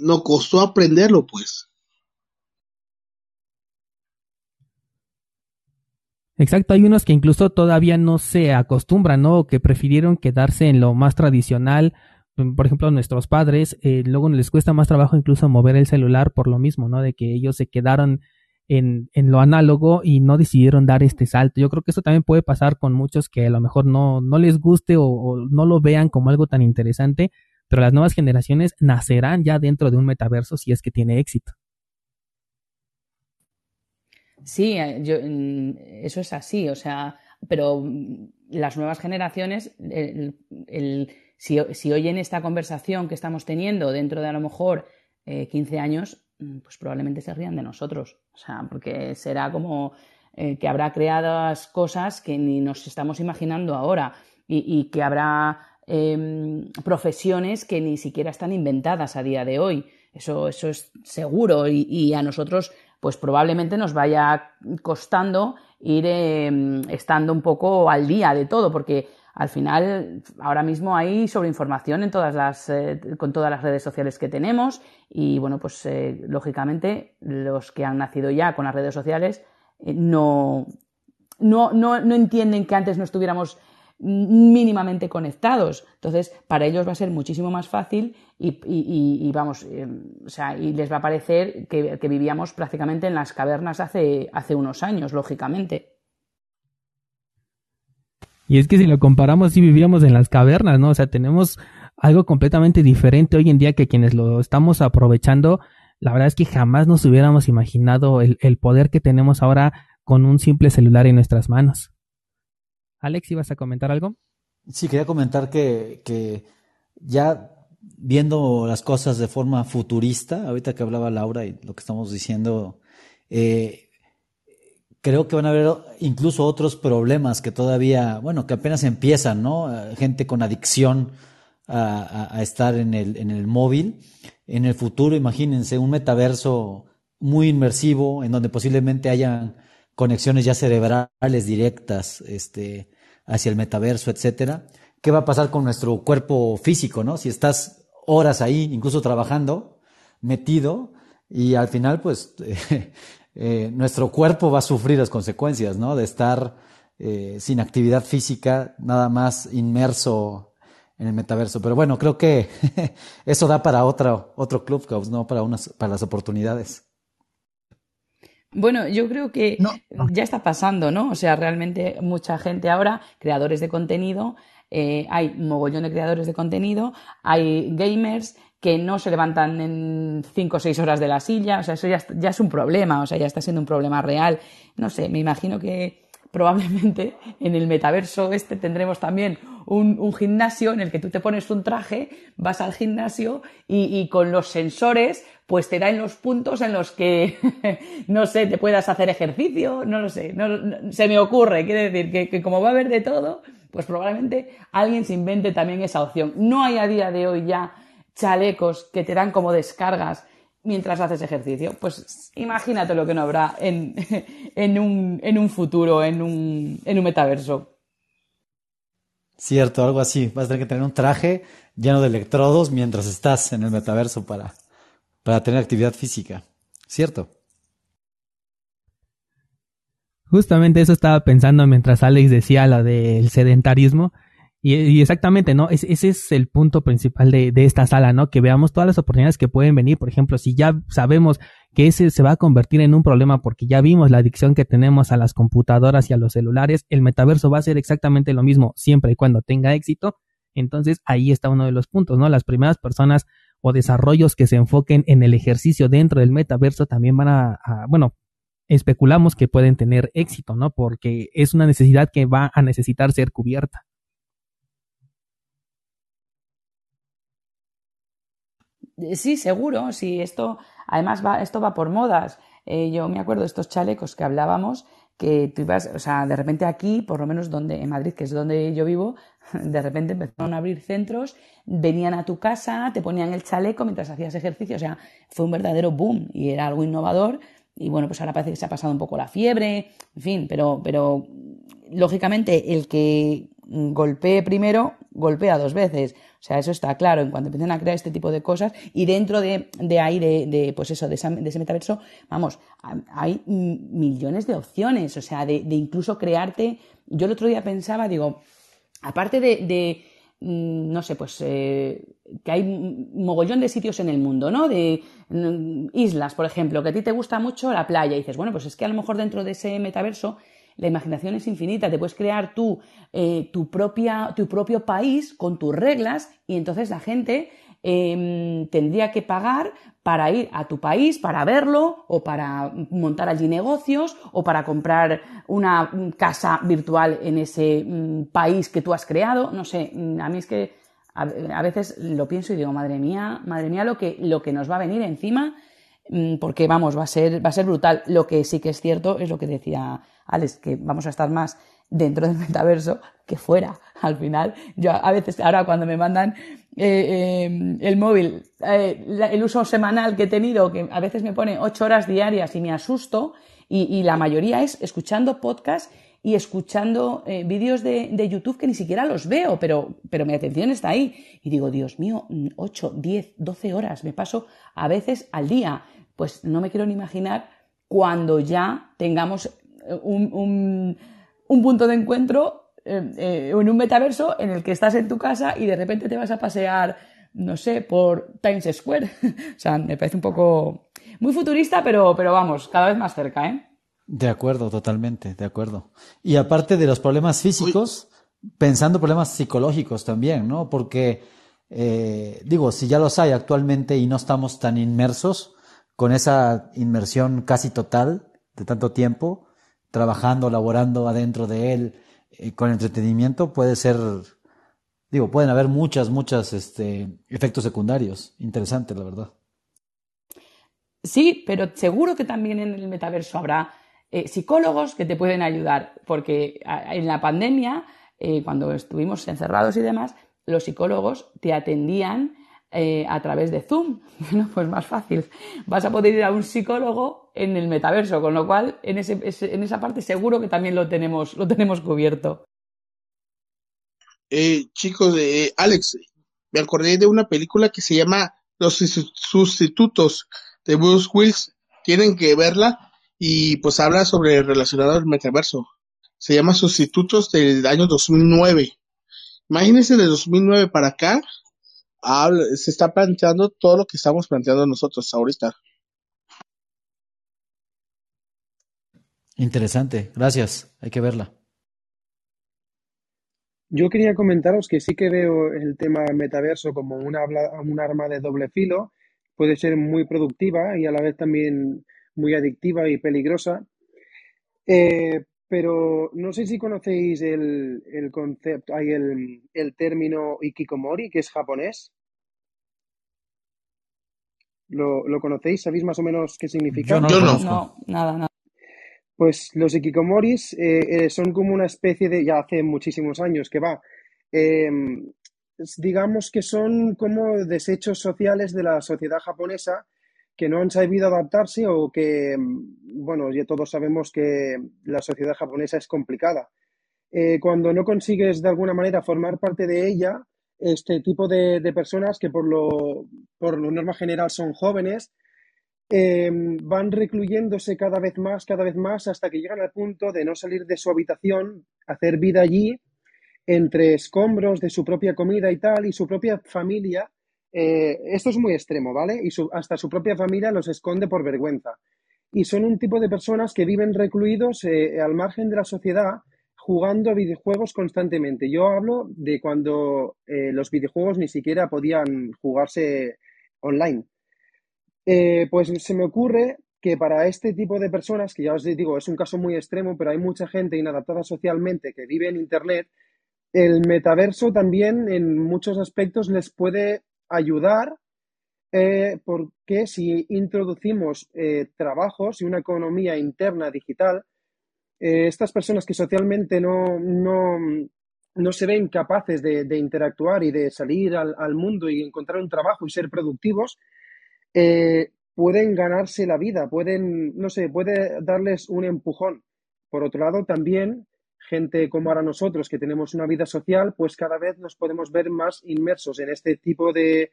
nos costó aprenderlo, pues. Exacto, hay unos que incluso todavía no se acostumbran, ¿no? Que prefirieron quedarse en lo más tradicional. Por ejemplo, nuestros padres, eh, luego les cuesta más trabajo incluso mover el celular por lo mismo, ¿no? De que ellos se quedaron en, en lo análogo y no decidieron dar este salto. Yo creo que eso también puede pasar con muchos que a lo mejor no, no les guste o no lo vean como algo tan interesante, pero las nuevas generaciones nacerán ya dentro de un metaverso si es que tiene éxito. Sí, eh, mm, eso es así, o sea, pero mm, las nuevas generaciones, si, si, oyen esta conversación que estamos teniendo dentro de a lo mejor 15 eh, años, mm, pues probablemente se rían de nosotros, o sea, porque será como eh, que habrá creadas cosas que ni nos estamos imaginando ahora y, que habrá em, profesiones que ni siquiera están inventadas a día de hoy. Eso, eso es seguro y, a nosotros pues probablemente nos vaya costando ir em, estando un poco al día de todo, porque al final ahora mismo hay sobreinformación en todas las, eh, con todas las redes sociales que tenemos y bueno, pues eh, lógicamente los que han nacido ya con las redes sociales eh, no, no, no, no entienden que antes no estuviéramos mínimamente conectados. Entonces, para ellos va a ser muchísimo más fácil y, vamos, o sea, y les va a parecer que, que, vivíamos prácticamente en las cavernas hace, hace unos años, lógicamente. Y es que si lo comparamos, sí vivíamos en las cavernas, ¿no? O sea, tenemos algo completamente diferente hoy en día que quienes lo estamos aprovechando, la verdad es que jamás nos hubiéramos imaginado el, poder que tenemos ahora con un simple celular en nuestras manos. Alex, ¿ibas a comentar algo? Sí, quería comentar que, que ya viendo las cosas de forma futurista, ahorita que hablaba Laura y lo que estamos diciendo, eh, creo que van a haber incluso otros problemas que todavía, bueno, que apenas empiezan, ¿no? Eh, gente con adicción a, estar en el, en el móvil. En el futuro, imagínense, un metaverso muy inmersivo, en donde posiblemente hayan conexiones ya cerebrales directas, este, hacia el metaverso, etcétera. ¿Qué va a pasar con nuestro cuerpo físico, no? Si estás horas ahí, incluso trabajando, metido, y al final, pues, Eh, nuestro cuerpo va a sufrir las consecuencias, ¿no? De estar eh, sin actividad física, nada más inmerso en el metaverso. Pero bueno, creo que eso da para otro, otro Clubhouse, ¿no? Para, unas, para las oportunidades. Bueno, yo creo que ya está pasando, ¿no? O sea, realmente mucha gente ahora, creadores de contenido, eh, hay mogollón de creadores de contenido, hay gamers que no se levantan en cinco o seis horas de la silla, o sea, eso ya, ya es un problema, o sea, ya está siendo un problema real. No sé, me imagino que probablemente en el metaverso este tendremos también un, gimnasio en el que tú te pones un traje, vas al gimnasio y, con los sensores pues te da en los puntos en los que, no sé, te puedas hacer ejercicio, no lo sé, no, se me ocurre, quiere decir que, que como va a haber de todo, pues probablemente alguien se invente también esa opción. No hay a día de hoy ya chalecos que te dan como descargas mientras haces ejercicio. Pues imagínate lo que no habrá en, un, en un, futuro, en un, en un metaverso. Cierto, algo así. Vas a tener que tener un traje lleno de electrodos mientras estás en el metaverso para, para tener actividad física. ¿Cierto? Justamente eso estaba pensando mientras Alex decía lo del sedentarismo. Y, exactamente, ¿no? ese es el punto principal de, esta sala, ¿no? Que veamos todas las oportunidades que pueden venir. Por ejemplo, si ya sabemos que ese se va a convertir en un problema porque ya vimos la adicción que tenemos a las computadoras y a los celulares, el metaverso va a ser exactamente lo mismo siempre y cuando tenga éxito. Entonces ahí está uno de los puntos, ¿no? Las primeras personas o desarrollos que se enfoquen en el ejercicio dentro del metaverso también van a, a bueno, especulamos que pueden tener éxito, ¿no? Porque es una necesidad que va a necesitar ser cubierta. Sí, seguro, sí, esto, además va, esto va por modas. Eh, yo me acuerdo de estos chalecos que hablábamos, que tú ibas, o sea, de repente aquí, por lo menos donde, en Madrid, que es donde yo vivo, de repente empezaron a abrir centros, venían a tu casa, te ponían el chaleco mientras hacías ejercicio, o sea, fue un verdadero boom y era algo innovador. Y bueno, pues ahora parece que se ha pasado un poco la fiebre, en fin, pero, pero lógicamente el que golpee primero, golpea dos veces. Sea, eso está claro en cuanto empiecen a crear este tipo de cosas. Y dentro de, de ahí, de, pues eso, de, ese metaverso, vamos, hay millones de opciones. O sea, de, incluso crearte. Yo el otro día pensaba, digo, aparte de, mm, no sé, pues eh, que hay mogollón de sitios en el mundo, ¿no? De mm, islas, por ejemplo, que a ti te gusta mucho la playa y dices, bueno, pues es que a lo mejor dentro de ese metaverso la imaginación es infinita, te puedes crear tú eh, tu, propia, tu propio país con tus reglas y entonces la gente em, tendría que pagar para ir a tu país, para verlo, o para montar allí negocios, o para comprar una casa virtual en ese mm, país que tú has creado. No sé, mm, a mí es que a, veces lo pienso y digo, madre mía, madre mía, lo que, lo que nos va a venir encima mm, porque vamos, va a ser, va a ser brutal. Lo que sí que es cierto es lo que decía Alex, que vamos a estar más dentro del metaverso que fuera. Al final, yo a veces, ahora cuando me mandan eh, eh, el móvil, eh, el uso semanal que he tenido, que a veces me pone ocho horas diarias y me asusto, y, y la mayoría es escuchando podcast y escuchando vídeos de, de, YouTube que ni siquiera los veo, pero, pero mi atención está ahí. Y digo, Dios mío, 8, 10, 12 horas me paso a veces al día. Pues no me quiero ni imaginar cuando ya tengamos un, un, un punto de encuentro eh, eh, en un metaverso en el que estás en tu casa y de repente te vas a pasear, no sé, por Times Square. o sea, me parece un poco muy futurista, pero, pero vamos, cada vez más cerca, ¿eh? De acuerdo, totalmente, de acuerdo. Y aparte de los problemas físicos, pensando problemas psicológicos también, ¿no? Porque, eh, digo, si ya los hay actualmente y no estamos tan inmersos con esa inmersión casi total de tanto tiempo, trabajando, laborando adentro de él, eh, con entretenimiento, puede ser, digo, pueden haber muchas, muchas este, efectos secundarios. Interesante, la verdad. Sí, pero seguro que también en el metaverso habrá eh, psicólogos que te pueden ayudar, porque en la pandemia, eh, cuando estuvimos encerrados y demás, los psicólogos te atendían eh, a través de Zoom. Bueno, pues más fácil. Vas a poder ir a un psicólogo en el metaverso, con lo cual en, ese, en esa parte seguro que también lo tenemos, lo tenemos cubierto. Eh, chicos, eh, Alex, me acordé de una película que se llama Los Sustitutos de Bruce Willis. Tienen que verla y pues habla sobre relacionado al metaverso. Se llama Sustitutos del año 2009. Imagínense de 2009 para acá, se está planteando todo lo que estamos planteando nosotros ahorita. Interesante, gracias, hay que verla. Yo quería comentaros que sí que veo el tema metaverso como una, un arma de doble filo, puede ser muy productiva y a la vez también muy adictiva y peligrosa. Eh, pero no sé si conocéis el, el concepto, hay el, el término ikikomori, que es japonés. ¿Lo, ¿Lo, conocéis? ¿Sabéis más o menos qué significa? Yo no, no, no nada, nada. Pues los ikikomoris eh, eh, son como una especie de, ya hace muchísimos años que va, eh, digamos que son como desechos sociales de la sociedad japonesa que no han sabido adaptarse o que, bueno, ya todos sabemos que la sociedad japonesa es complicada. Eh, cuando no consigues de alguna manera formar parte de ella, este tipo de, personas que por lo, por lo norma general son jóvenes, eh, van recluyéndose cada vez más, cada vez más, hasta que llegan al punto de no salir de su habitación, hacer vida allí, entre escombros de su propia comida y tal, y su propia familia eh, esto es muy extremo, ¿vale? Y hasta su propia familia los esconde por vergüenza. Y son un tipo de personas que viven recluidos eh, al margen de la sociedad jugando videojuegos constantemente. Yo hablo de cuando eh, los videojuegos ni siquiera podían jugarse online. pues se me ocurre que para este tipo de personas, que ya os digo, es un caso muy extremo, pero hay mucha gente inadaptada socialmente que vive en Internet, el metaverso también en muchos aspectos les puede ayudar eh, porque si introducimos eh, trabajos y una economía interna digital, eh, estas personas que socialmente no, no, no se ven capaces de, interactuar y de salir al, al, mundo y encontrar un trabajo y ser productivos, pueden ganarse la vida, pueden, no sé, puede darles un empujón. Por otro lado, también gente como ahora nosotros, que tenemos una vida social, pues cada vez nos podemos ver más inmersos en este tipo de,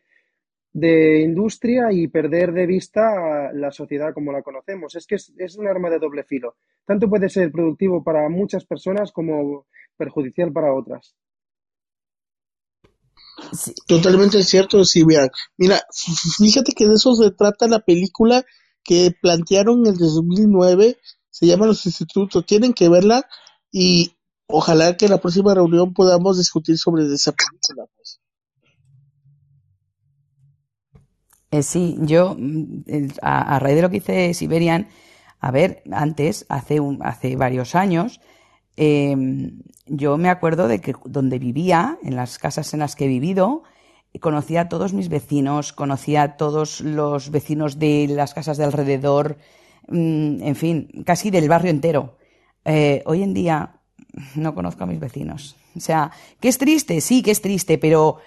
de industria y perder de vista la sociedad como la conocemos. Es que es, es, un arma de doble filo. Tanto puede ser productivo para muchas personas como perjudicial para otras. Totalmente cierto, Silvia. Mira, fíjate que de eso se trata la película que plantearon en el 2009. Se llama Los Institutos. Tienen que verla y ojalá que en la próxima reunión podamos discutir sobre esa película. Pues. Eh, sí, yo, mm, a, a, raíz de lo que hice Siberian, a ver, antes, hace, un, hace varios años, eh, yo me acuerdo de que donde vivía, en las casas en las que he vivido, conocía a todos mis vecinos, conocía a todos los vecinos de las casas de alrededor, mm, en fin, casi del barrio entero. Eh, hoy en día no conozco a mis vecinos. O sea, que es triste, sí, que es triste, pero,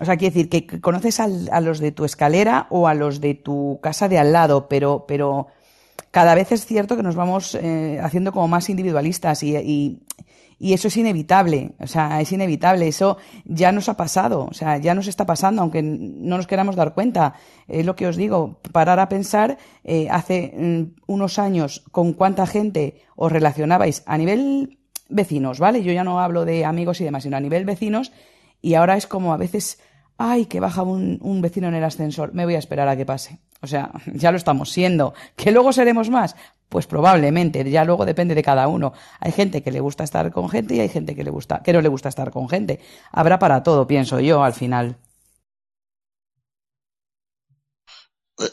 o sea, quiere decir que conoces a los de tu escalera o a los de tu casa de al lado, pero, pero cada vez es cierto que nos vamos eh, haciendo como más individualistas y, y eso es inevitable, o sea, es inevitable, eso ya nos ha pasado, o sea, ya nos está pasando, aunque no nos queramos dar cuenta. Es lo que os digo, parar a pensar eh, hace mm, unos años con cuánta gente os relacionabais a nivel vecinos, ¿vale? Yo ya no hablo de amigos y demás, sino a nivel vecinos, y ahora es como a veces, ay, que baja un, un vecino en el ascensor, me voy a esperar a que pase. O sea, ya lo estamos siendo. ¿Que luego seremos más? Pues probablemente, ya luego depende de cada uno. Hay gente que le gusta estar con gente y hay gente que le gusta, que no le gusta estar con gente. Habrá para todo, pienso yo, al final.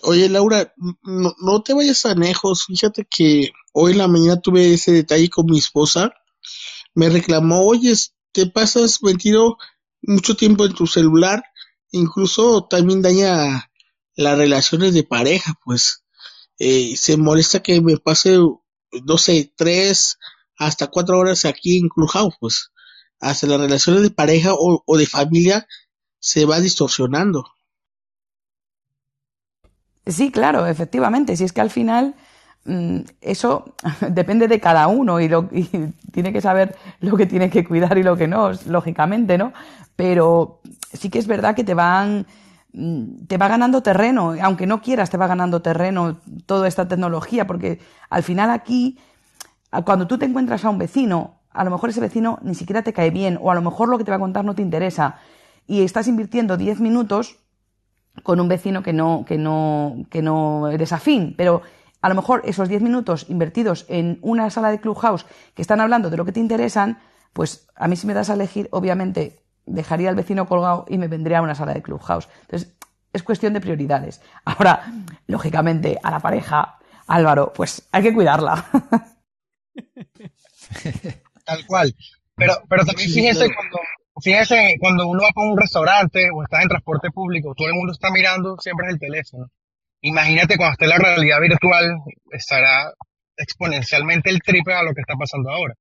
Oye, Laura, no, te vayas a lejos. Fíjate que hoy en la mañana tuve ese detalle con mi esposa. Me reclamó, oye, te pasas metido mucho tiempo en tu celular. Incluso también daña las relaciones de pareja, pues eh, se molesta que me pase, no sé, tres hasta cuatro horas aquí en Clubhouse, pues hasta las relaciones de pareja o, de familia se va distorsionando. Sí, claro, efectivamente. Si es que al final mm, eso depende de cada uno y, lo, y tiene que saber lo que tiene que cuidar y lo que no, lógicamente, ¿no? Pero sí que es verdad que te van te va ganando terreno, aunque no quieras, te va ganando terreno toda esta tecnología, porque al final aquí, cuando tú te encuentras a un vecino, a lo mejor ese vecino ni siquiera te cae bien, o a lo mejor lo que te va a contar no te interesa, y estás invirtiendo 10 minutos con un vecino que no, que no, que no eres afín, pero a lo mejor esos 10 minutos invertidos en una sala de clubhouse que están hablando de lo que te interesan, pues a mí si me das a elegir, obviamente dejaría al vecino colgado y me vendría a una sala de clubhouse. Entonces, es cuestión de prioridades. Ahora, lógicamente, a la pareja, Álvaro, pues hay que cuidarla. Tal cual. Pero, pero también fíjese cuando, fíjese cuando uno va a un restaurante o está en transporte público, todo el mundo está mirando siempre el teléfono. Imagínate cuando esté la realidad virtual, estará exponencialmente el triple a lo que está pasando ahora.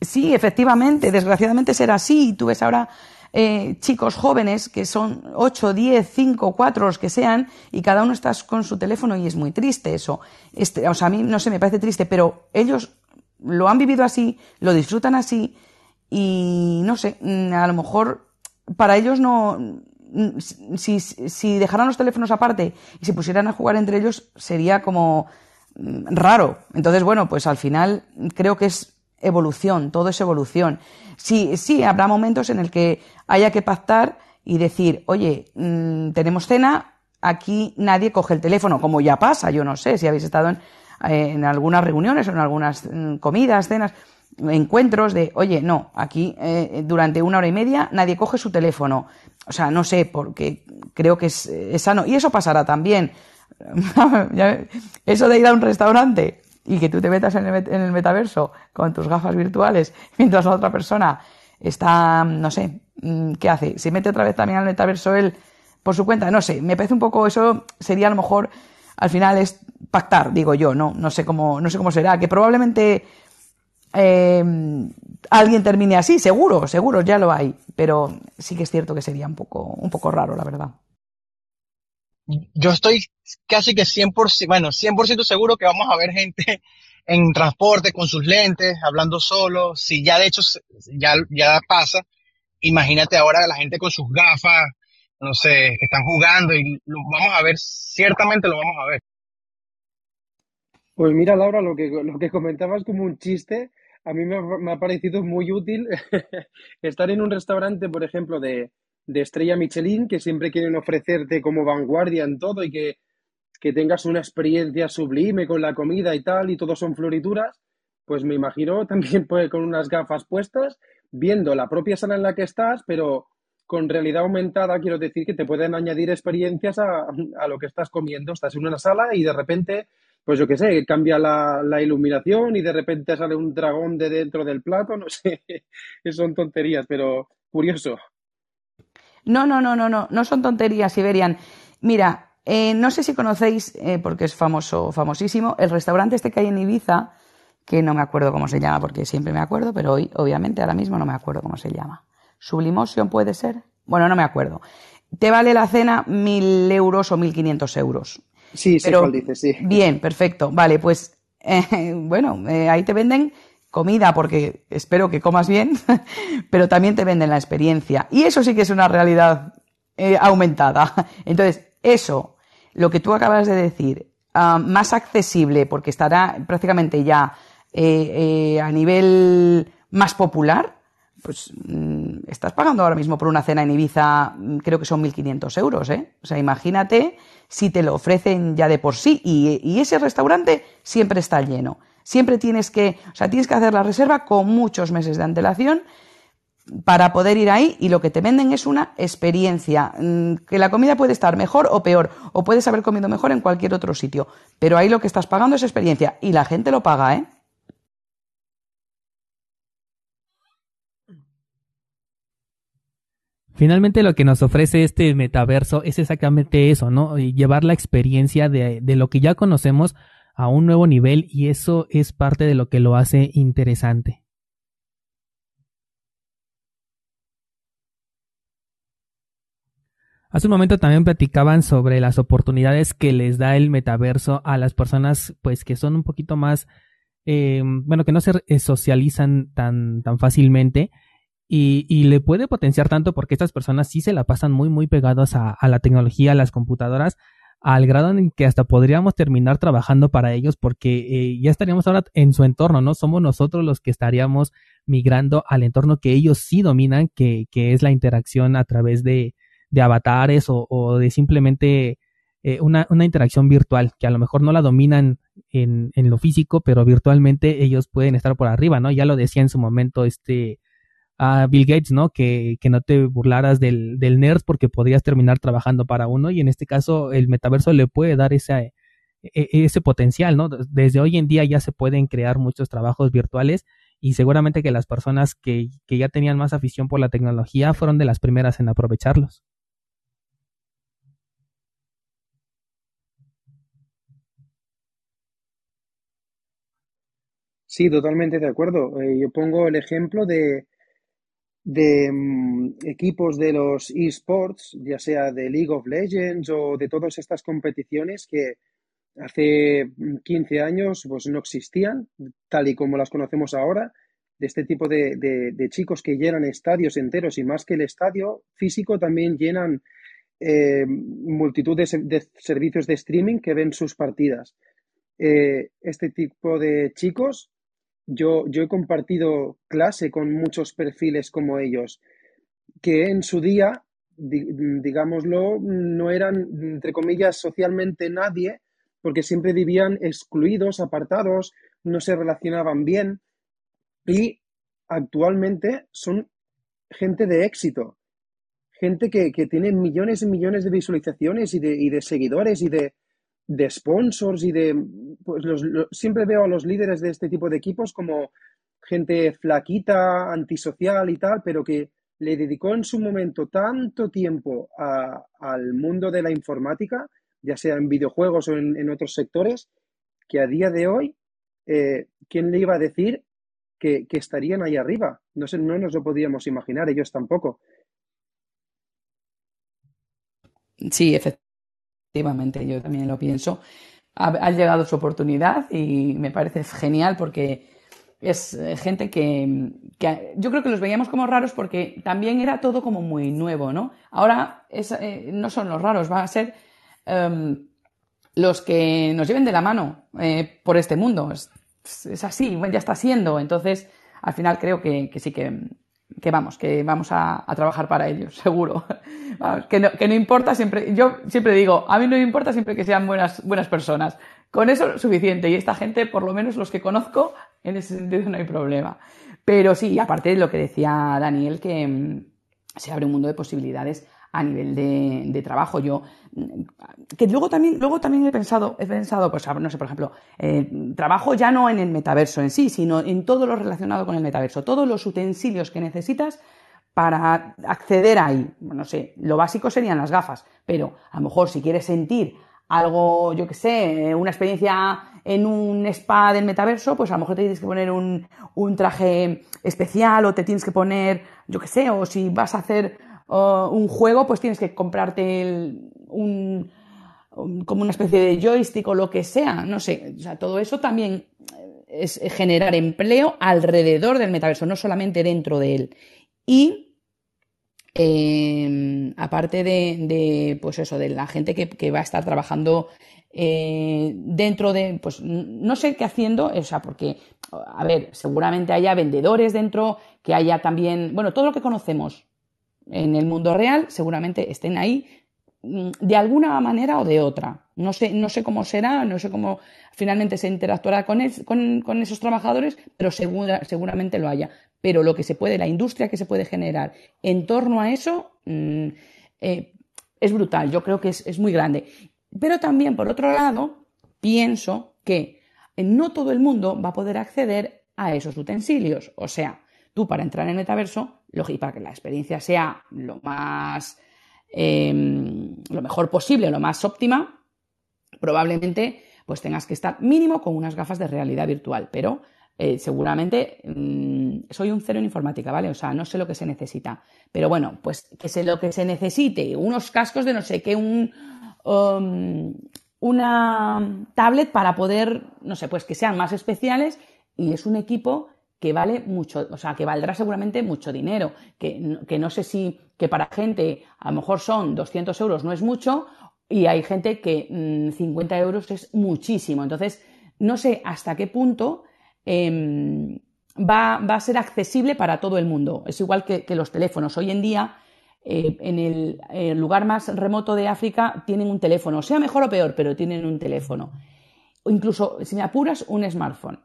Sí, efectivamente, desgraciadamente será así. Tú ves ahora eh, chicos jóvenes que son 8, 10, 5, 4, los que sean, y cada uno está con su teléfono y es muy triste eso. Este, o sea, a mí no sé, me parece triste, pero ellos lo han vivido así, lo disfrutan así, y no sé, mm, a lo mejor para ellos no. Mm, si, dejaran los teléfonos aparte y se pusieran a jugar entre ellos, sería como mm, raro. Entonces, bueno, pues al final creo que es evolución, todo es evolución. Sí, sí, habrá momentos en el que haya que pactar y decir, oye, mm, tenemos cena, aquí nadie coge el teléfono, como ya pasa, yo no sé si habéis estado en, en algunas reuniones o en algunas mm, comidas, cenas, encuentros de, oye, no, aquí eh, durante una hora y media nadie coge su teléfono. O sea, no sé, porque creo que es, es sano. Y eso pasará también. eso de ir a un restaurante y que tú te metas en el, metaverso con tus gafas virtuales mientras la otra persona está, no sé, mm, ¿qué hace? ¿Se mete otra vez también al metaverso él por su cuenta? No sé, me parece un poco eso, sería a lo mejor, al final es pactar, digo yo, no, no sé cómo, no sé cómo será, que probablemente eh, alguien termine así, seguro, seguro, ya lo hay, pero sí que es cierto que sería un poco, un poco raro, la verdad yo estoy casi que 100%, bueno, 100% seguro que vamos a ver gente en transporte con sus lentes, hablando solo. Si ya de hecho ya, ya pasa, imagínate ahora la gente con sus gafas, no sé, que están jugando y lo vamos a ver, ciertamente lo vamos a ver. Pues mira, Laura, lo que, lo que comentabas como un chiste, a mí me me ha parecido muy útil estar en un restaurante, por ejemplo, de, de estrella Michelin que siempre quieren ofrecerte como vanguardia en todo y que, tengas una experiencia sublime con la comida y tal, y todo son florituras, pues me imagino también pues, con unas gafas puestas, viendo la propia sala en la que estás, pero con realidad aumentada quiero decir que te pueden añadir experiencias a, a lo que estás comiendo. Estás en una sala y de repente, pues yo qué sé, cambia la, la, iluminación y de repente sale un dragón de dentro del plato, no sé, son tonterías, pero curioso. No, no, no, no, no, no son tonterías, Siberian. Mira, eh, no sé si conocéis, eh, porque es famoso, famosísimo, el restaurante este que hay en Ibiza, que no me acuerdo cómo se llama, porque siempre me acuerdo, pero hoy, obviamente, ahora mismo no me acuerdo cómo se llama. Sublimotion puede ser. Bueno, no me acuerdo. Te vale la cena mil euros o mil quinientos euros. Sí, sí, dices, sí. Bien, perfecto. Vale, pues eh, bueno, eh, ahí te venden comida porque espero que comas bien, pero también te venden la experiencia. Y eso sí que es una realidad eh, aumentada. Entonces, eso, lo que tú acabas de decir, ah, más accesible porque estará prácticamente ya a nivel más popular, pues mm, estás pagando ahora mismo por una cena en Ibiza, mm, creo que son 1.500 euros, ¿eh? O sea, imagínate si te lo ofrecen ya de por sí y, ese restaurante siempre está lleno. Siempre tienes que, o sea, tienes que hacer la reserva con muchos meses de antelación para poder ir ahí y lo que te venden es una experiencia, mm, que la comida puede estar mejor o peor, o puedes haber comido mejor en cualquier otro sitio, pero ahí lo que estás pagando es experiencia y la gente lo paga, ¿eh? Finalmente lo que nos ofrece este metaverso es exactamente eso, ¿no? Llevar la experiencia de, de, lo que ya conocemos a un nuevo nivel y eso es parte de lo que lo hace interesante. Hace un momento también platicaban sobre las oportunidades que les da el metaverso a las personas pues que son un poquito más, eh, bueno, que no se eh, socializan tan, tan fácilmente y, y, le puede potenciar tanto porque estas personas sí se la pasan muy, muy pegados a, a, la tecnología, a las computadoras, al grado en que hasta podríamos terminar trabajando para ellos porque eh, ya estaríamos ahora en su entorno, ¿no? Somos nosotros los que estaríamos migrando al entorno que ellos sí dominan, que, que es la interacción a través de, de avatares o, o, de simplemente eh, una, una interacción virtual, que a lo mejor no la dominan en, en lo físico, pero virtualmente ellos pueden estar por arriba, ¿no? Ya lo decía en su momento este a Bill Gates, ¿no? Que, que no te burlaras del, del, nerd porque podrías terminar trabajando para uno y en este caso el metaverso le puede dar ese, ese potencial, ¿no? Desde hoy en día ya se pueden crear muchos trabajos virtuales y seguramente que las personas que, que ya tenían más afición por la tecnología fueron de las primeras en aprovecharlos. Sí, totalmente de acuerdo. Eh, yo pongo el ejemplo de, de um, equipos de los esports, ya sea de League of Legends o de todas estas competiciones que hace 15 años pues no existían, tal y como las conocemos ahora, de este tipo de, de, de chicos que llenan estadios enteros y más que el estadio físico también llenan eh, multitud de, de, servicios de streaming que ven sus partidas. Eh, este tipo de chicos yo, yo he compartido clase con muchos perfiles como ellos, que en su día, digámoslo, no eran, entre comillas, socialmente nadie, porque siempre vivían excluidos, apartados, no se relacionaban bien y actualmente son gente de éxito, gente que, que tiene millones y millones de visualizaciones y de, y de seguidores y de, de sponsors y de, pues los, siempre veo a los líderes de este tipo de equipos como gente flaquita, antisocial y tal, pero que le dedicó en su momento tanto tiempo a, al mundo de la informática, ya sea en videojuegos o en, en otros sectores, que a día de hoy, eh, ¿quién le iba a decir que, que, estarían ahí arriba? No, sé, no nos lo podíamos imaginar, ellos tampoco. Sí, efectivamente Yo también lo pienso. Ha, llegado su oportunidad y me parece genial porque es eh, gente que, yo creo que los veíamos como raros porque también era todo como muy nuevo, ¿no? Ahora eh, no son los raros, van a ser um, los que nos lleven de la mano eh, por este mundo. Es, es, así, ya está siendo. Entonces, al final creo que sí que, que vamos, que vamos a, trabajar para ellos, seguro. Que, no, que no importa siempre, yo siempre digo, a mí no me importa siempre que sean buenas, buenas personas. Con eso es suficiente. Y esta gente, por lo menos los que conozco, en ese sentido no hay problema. Pero sí, aparte de lo que decía Daniel, que mmm, se abre un mundo de posibilidades a nivel de, de, trabajo. Yo, que luego también, luego también he pensado, he pensado, pues, no sé, por ejemplo, eh, trabajo ya no en el metaverso en sí, sino en todo lo relacionado con el metaverso, todos los utensilios que necesitas para acceder ahí, no sé, lo básico serían las gafas, pero a lo mejor si quieres sentir algo, yo que sé, una experiencia en un spa del metaverso, pues a lo mejor te tienes que poner un, traje especial o te tienes que poner, yo que sé, o si vas a hacer un juego, pues tienes que comprarte un, como una especie de joystick o lo que sea, no sé, o sea, todo eso también es generar empleo alrededor del metaverso, no solamente dentro de él. Y Em, aparte de, pues eso, de la gente que, va a estar trabajando eh, dentro de, pues no sé qué haciendo, o sea, porque, a ver, seguramente haya vendedores dentro, que haya también, bueno, todo lo que conocemos en el mundo real, seguramente estén ahí mm, de alguna manera o de otra. No sé, no sé cómo será, no sé cómo finalmente se interactuará con, esos trabajadores, pero seguramente lo haya pero lo que se puede, la industria que se puede generar en torno a eso mm, eh, es brutal, yo creo que es, muy grande. Pero también, por otro lado, pienso que no todo el mundo va a poder acceder a esos utensilios. O sea, tú para entrar en el metaverso, y para que la experiencia sea lo más, em, lo mejor posible, lo más óptima, probablemente pues tengas que estar mínimo con unas gafas de realidad virtual, pero eh, seguramente mm, soy un cero en informática, ¿vale? O sea, no sé lo que se necesita. Pero bueno, pues que sé lo que se necesite, unos cascos de no sé qué, un, um, una tablet para poder, no sé, pues que sean más especiales y es un equipo que vale mucho, o sea, que valdrá seguramente mucho dinero, que, que no sé si, que para gente a lo mejor son 200 euros no es mucho y hay gente que 50 mm, euros es muchísimo. Entonces, no sé hasta qué punto Em, va, a ser accesible para todo el mundo. Es igual que, los teléfonos. Hoy en día, eh, en el, lugar más remoto de África, tienen un teléfono, sea mejor o peor, pero tienen un teléfono. O incluso, si me apuras, un smartphone.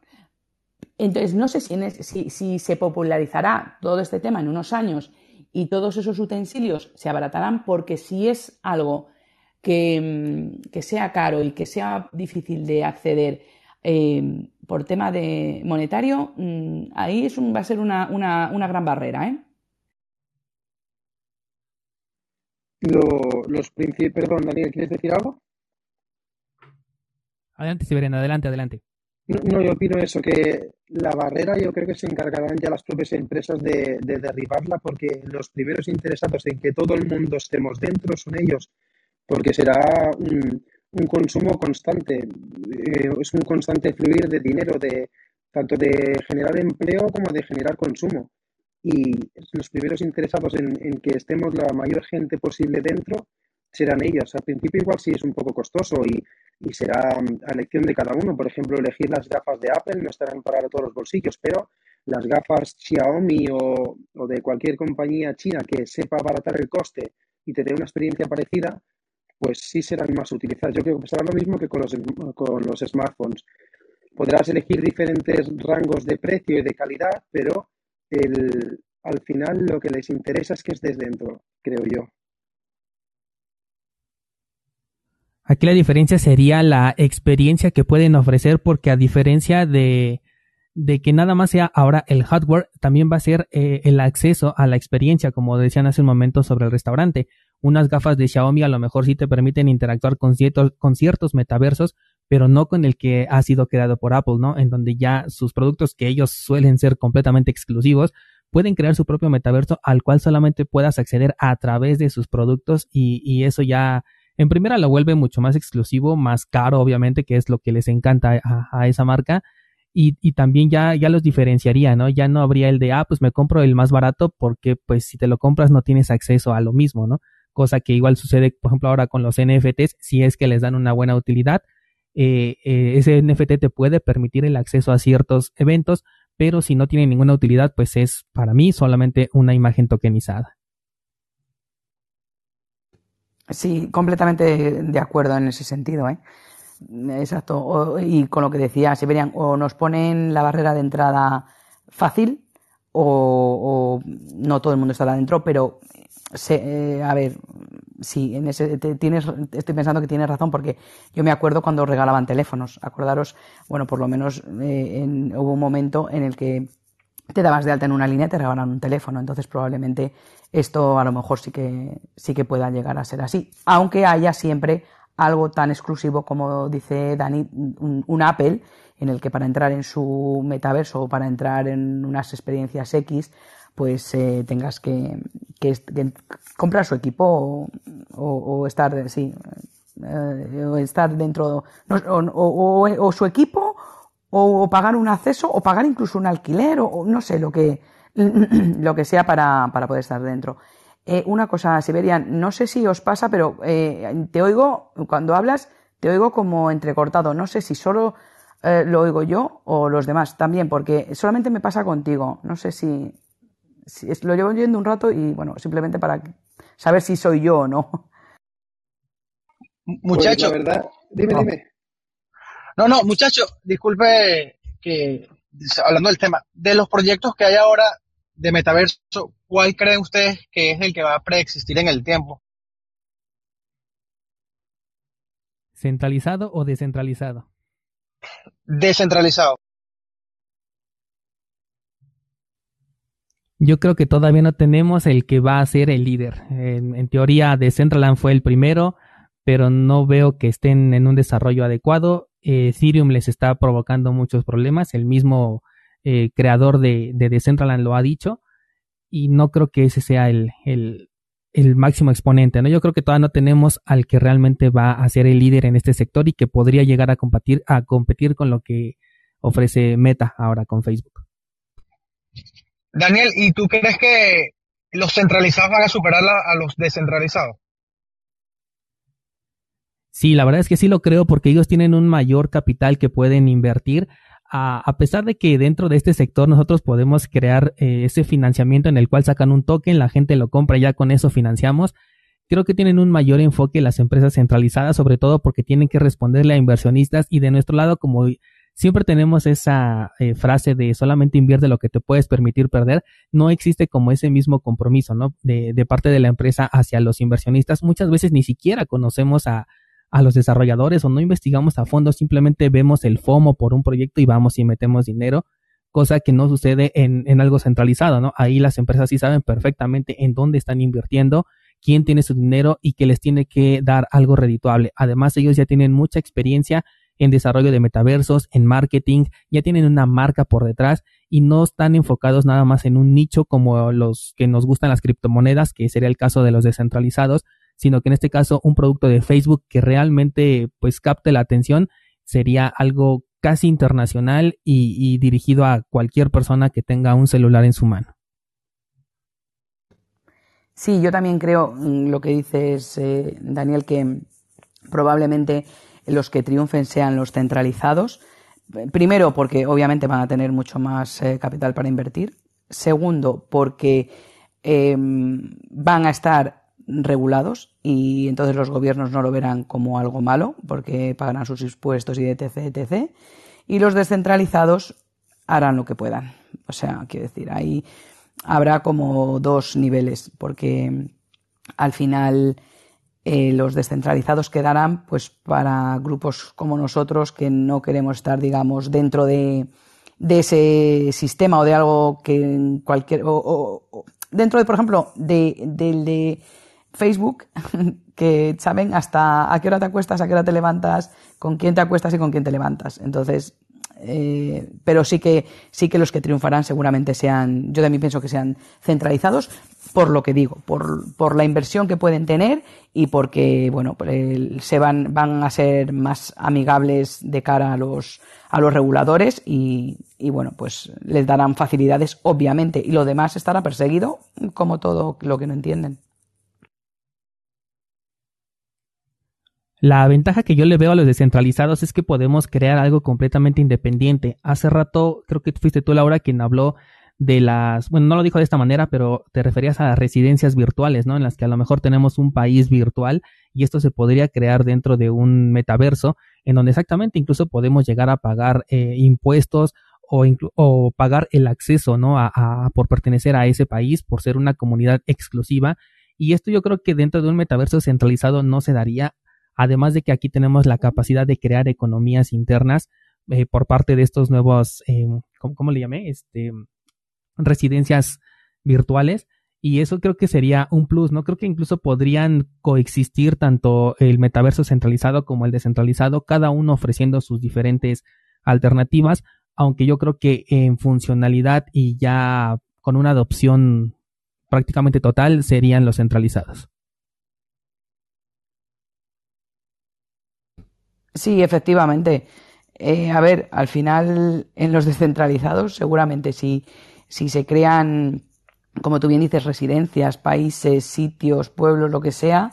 Entonces, no sé si, si, se popularizará todo este tema en unos años y todos esos utensilios se abaratarán, porque si es algo que, que sea caro y que sea difícil de acceder, eh, por tema de monetario, mm, ahí es va a ser una, gran barrera. ¿eh? los Perdón, Daniel, ¿quieres decir algo? Adelante, Siberiana, adelante, adelante. No, yo opino eso, que la barrera yo creo que se encargarán ya las propias empresas de, de, derribarla porque los primeros interesados en que todo el mundo estemos dentro son ellos, porque será un, consumo constante, eh, es un constante fluir de dinero, de tanto de generar empleo como de generar consumo. Y los primeros interesados en, que estemos la mayor gente posible dentro serán ellos. Al principio igual sí es un poco costoso y, será mm, a elección de cada uno. Por ejemplo, elegir las gafas de Apple no estarán para todos los bolsillos, pero las gafas Xiaomi o, o de cualquier compañía china que sepa abaratar el coste y te dé una experiencia parecida, pues sí serán más utilizadas. Yo creo que pasará lo mismo que con los, con los smartphones. Podrás elegir diferentes rangos de precio y de calidad, pero el, al final lo que les interesa es que estés dentro, creo yo. Aquí la diferencia sería la experiencia que pueden ofrecer porque a diferencia de, de que nada más sea ahora el hardware, también va a ser eh, el acceso a la experiencia, como decían hace un momento sobre el restaurante unas gafas de Xiaomi a lo mejor sí te permiten interactuar con ciertos, con ciertos metaversos, pero no con el que ha sido creado por Apple, ¿no? En donde ya sus productos que ellos suelen ser completamente exclusivos, pueden crear su propio metaverso al cual solamente puedas acceder a través de sus productos y, eso ya en primera lo vuelve mucho más exclusivo, más caro obviamente, que es lo que les encanta a, esa marca. Y, también ya, ya los diferenciaría, ¿no? Ya no habría el de, ah, pues me compro el más barato porque pues si te lo compras no tienes acceso a lo mismo, ¿no? cosa que igual sucede, por ejemplo, ahora con los NFTs, si es que les dan una buena utilidad, eh, eh, ese NFT te puede permitir el acceso a ciertos eventos, pero si no tiene ninguna utilidad, pues es para mí solamente una imagen tokenizada. Sí, completamente de acuerdo en ese sentido, ¿eh? Exacto. y con lo que decía verían o nos ponen la barrera de entrada fácil o, o no todo el mundo estará dentro, pero eh, a ver, sí, en ese, tienes, estoy pensando que tienes razón porque yo me acuerdo cuando regalaban teléfonos. Acordaros, bueno, por lo menos eh, hubo un momento en el que te dabas de alta en una línea, te regalaban un teléfono. Entonces, probablemente esto a lo mejor sí que, sí que pueda llegar a ser así. Aunque haya siempre algo tan exclusivo como dice Dani, un, Apple, en el que para entrar en su metaverso o para entrar en unas experiencias X, pues eh, tengas que, comprar su equipo o, estar, sí, eh, o estar dentro, o, su equipo o, pagar un acceso o pagar incluso un alquiler o, no sé lo que lo que sea para, para poder estar dentro. Eh, una cosa, Siberian, no sé si os pasa, pero eh, te oigo, cuando hablas, te oigo como entrecortado. No sé si solo eh, lo oigo yo o los demás también, porque solamente me pasa contigo. No sé si, si lo llevo oyendo un rato y, bueno, simplemente para saber si soy yo o no. Muchacho. Pues, verdad, dime, dime. No, no, muchacho, disculpe que hablando del tema, de los proyectos que hay ahora de metaverso, ¿cuál creen ustedes que es el que va a preexistir en el tiempo? ¿Centralizado o descentralizado? Descentralizado. Yo creo que todavía no tenemos el que va a ser el líder. En, en teoría, Decentraland fue el primero, pero no veo que estén en un desarrollo adecuado eh, Ethereum les está provocando muchos problemas. El mismo eh, creador de, de Decentraland lo ha dicho. Y no creo que ese sea el, el, el, máximo exponente. ¿no? Yo creo que todavía no tenemos al que realmente va a ser el líder en este sector y que podría llegar a competir, a competir con lo que ofrece Meta ahora con Facebook. Daniel, ¿y tú crees que los centralizados van a superar a los descentralizados? Sí, la verdad es que sí lo creo porque ellos tienen un mayor capital que pueden invertir. A, pesar de que dentro de este sector nosotros podemos crear eh, ese financiamiento en el cual sacan un token, la gente lo compra y ya con eso financiamos. Creo que tienen un mayor enfoque las empresas centralizadas, sobre todo porque tienen que responderle a inversionistas y de nuestro lado, como siempre tenemos esa eh, frase de solamente invierte lo que te puedes permitir perder, no existe como ese mismo compromiso, ¿no? De, de parte de la empresa hacia los inversionistas. Muchas veces ni siquiera conocemos a, a los desarrolladores o no investigamos a fondo, simplemente vemos el FOMO por un proyecto y vamos y metemos dinero, cosa que no sucede en, en algo centralizado, ¿no? Ahí las empresas sí saben perfectamente en dónde están invirtiendo, quién tiene su dinero y que les tiene que dar algo redituable. Además, ellos ya tienen mucha experiencia en desarrollo de metaversos, en marketing, ya tienen una marca por detrás y no están enfocados nada más en un nicho como los que nos gustan las criptomonedas, que sería el caso de los descentralizados, sino que en este caso un producto de Facebook que realmente pues capte la atención sería algo casi internacional y, dirigido a cualquier persona que tenga un celular en su mano. Sí, yo también creo mm, lo que dices, eh, Daniel, que probablemente los que triunfen sean los centralizados. Primero, porque obviamente van a tener mucho más eh, capital para invertir. Segundo, porque em, van a estar regulados y entonces los gobiernos no lo verán como algo malo porque pagarán sus impuestos y etc, etc. Y los descentralizados harán lo que puedan. O sea, quiero decir, ahí habrá como dos niveles porque al final eh, los descentralizados quedarán pues para grupos como nosotros que no queremos estar, digamos, dentro de, ese sistema o de algo que cualquier... O, dentro de, por ejemplo, de Facebook, que saben hasta a qué hora te acuestas, a qué hora te levantas, con quién te acuestas y con quién te levantas. Entonces, eh, pero sí que, sí que los que triunfarán seguramente sean, yo también pienso que sean centralizados, por lo que digo, por, por la inversión que pueden tener y porque, bueno, se van, van a ser más amigables de cara a los, a los reguladores y, y, bueno, pues les darán facilidades, obviamente, y lo demás estará perseguido como todo lo que no entienden. La ventaja que yo le veo a los descentralizados es que podemos crear algo completamente independiente. Hace rato, creo que fuiste tú, Laura, quien habló de las, bueno, no lo dijo de esta manera, pero te referías a las residencias virtuales, ¿no? En las que a lo mejor tenemos un país virtual y esto se podría crear dentro de un metaverso, en donde exactamente incluso podemos llegar a pagar eh, impuestos o, o, pagar el acceso, ¿no? A, a, por pertenecer a ese país, por ser una comunidad exclusiva. Y esto yo creo que dentro de un metaverso centralizado no se daría además de que aquí tenemos la capacidad de crear economías internas eh, por parte de estos nuevos, eh, ¿cómo, le llamé? Este, residencias virtuales y eso creo que sería un plus, ¿no? Creo que incluso podrían coexistir tanto el metaverso centralizado como el descentralizado, cada uno ofreciendo sus diferentes alternativas, aunque yo creo que en funcionalidad y ya con una adopción prácticamente total serían los centralizados. Sí, efectivamente. Eh, a ver, al final en los descentralizados seguramente si, si se crean, como tú bien dices, residencias, países, sitios, pueblos, lo que sea,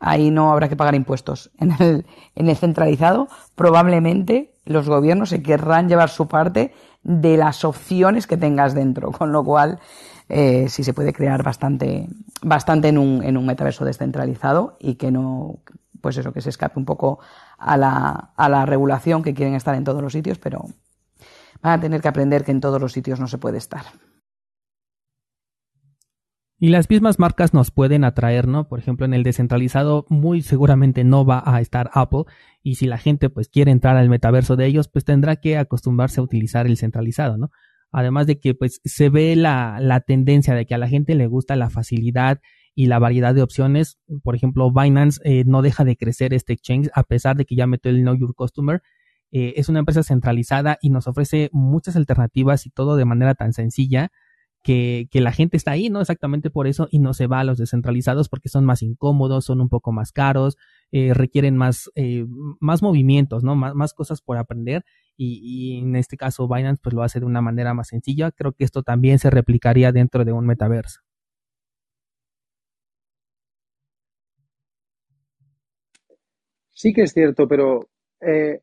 ahí no habrá que pagar impuestos. En el, en el centralizado probablemente los gobiernos se querrán llevar su parte de las opciones que tengas dentro, con lo cual eh, sí se puede crear bastante, bastante en un, en un metaverso descentralizado y que no, pues eso, que se escape un poco a la, a la regulación que quieren estar en todos los sitios, pero van a tener que aprender que en todos los sitios no se puede estar. Y las mismas marcas nos pueden atraer, ¿no? Por ejemplo, en el descentralizado muy seguramente no va a estar Apple y si la gente pues quiere entrar al metaverso de ellos, pues tendrá que acostumbrarse a utilizar el centralizado, ¿no? Además de que pues se ve la, la tendencia de que a la gente le gusta la facilidad y la variedad de opciones. Por ejemplo, Binance eh, no deja de crecer este exchange a pesar de que ya metió el Know Your Customer. Eh, es una empresa centralizada y nos ofrece muchas alternativas y todo de manera tan sencilla que, la gente está ahí, ¿no? Exactamente por eso y no se va a los descentralizados porque son más incómodos, son un poco más caros, eh, requieren más, más movimientos, ¿no? Más, más cosas por aprender y, y, en este caso Binance pues lo hace de una manera más sencilla. Creo que esto también se replicaría dentro de un metaverso. Sí que es cierto, pero eh,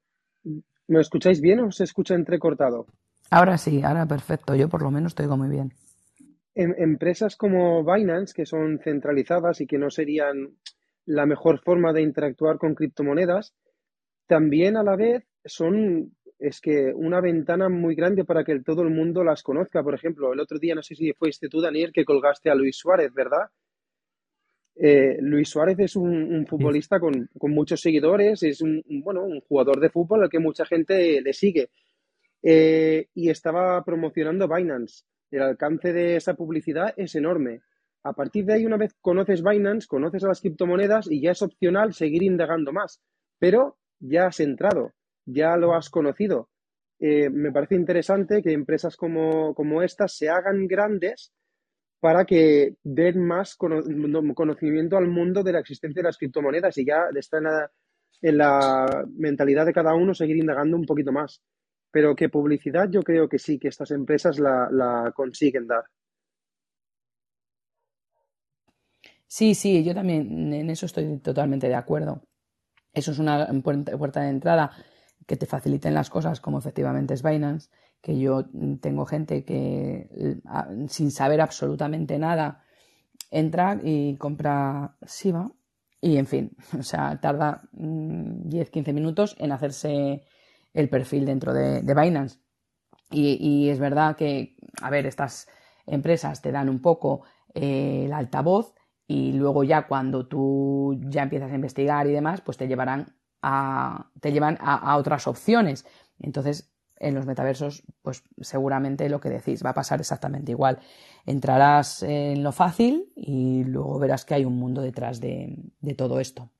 ¿me escucháis bien o se escucha entrecortado? Ahora sí, ahora perfecto. Yo por lo menos te oigo muy bien. En, empresas como Binance, que son centralizadas y que no serían la mejor forma de interactuar con criptomonedas, también a la vez son, es que una ventana muy grande para que todo el mundo las conozca. Por ejemplo, el otro día, no sé si fuiste tú, Daniel, que colgaste a Luis Suárez, ¿verdad? Eh, Luis Suárez es un, futbolista con, muchos seguidores, es un, bueno, un jugador de fútbol al que mucha gente le sigue. Eh, y estaba promocionando Binance. El alcance de esa publicidad es enorme. A partir de ahí, una vez conoces Binance, conoces a las criptomonedas y ya es opcional seguir indagando más. Pero ya has entrado, ya lo has conocido. Eh, me parece interesante que empresas como, como estas se hagan grandes para que den más conocimiento al mundo de la existencia de las criptomonedas y ya está en la, en la mentalidad de cada uno seguir indagando un poquito más. Pero que publicidad yo creo que sí, que estas empresas la, la consiguen dar. Sí, sí, yo también en eso estoy totalmente de acuerdo. Eso es una puerta de entrada que te faciliten las cosas, como efectivamente es Binance, que yo tengo gente que sin saber absolutamente nada entra y compra Siva y en fin, o sea, tarda 10-15 mm, minutos en hacerse el perfil dentro de, Binance. Y, es verdad que, a ver, estas empresas te dan un poco eh, el altavoz y luego ya cuando tú ya empiezas a investigar y demás, pues te llevarán a, te llevan a, a otras opciones. Entonces, en los metaversos, pues seguramente lo que decís va a pasar exactamente igual. Entrarás en lo fácil y luego verás que hay un mundo detrás de, de todo esto.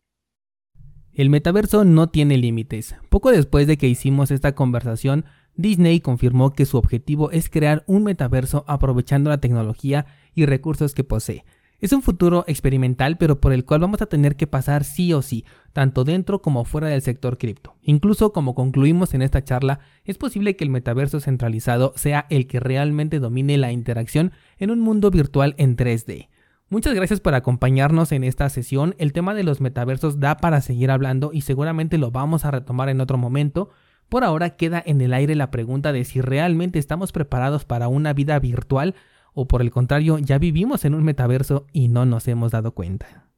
El metaverso no tiene límites. Poco después de que hicimos esta conversación, Disney confirmó que su objetivo es crear un metaverso aprovechando la tecnología y recursos que posee. Es un futuro experimental, pero por el cual vamos a tener que pasar sí o sí, tanto dentro como fuera del sector cripto. Incluso como concluimos en esta charla, es posible que el metaverso centralizado sea el que realmente domine la interacción en un mundo virtual en 3D. Muchas gracias por acompañarnos en esta sesión. El tema de los metaversos da para seguir hablando y seguramente lo vamos a retomar en otro momento. Por ahora queda en el aire la pregunta de si realmente estamos preparados para una vida virtual o por el contrario ya vivimos en un metaverso y no nos hemos dado cuenta.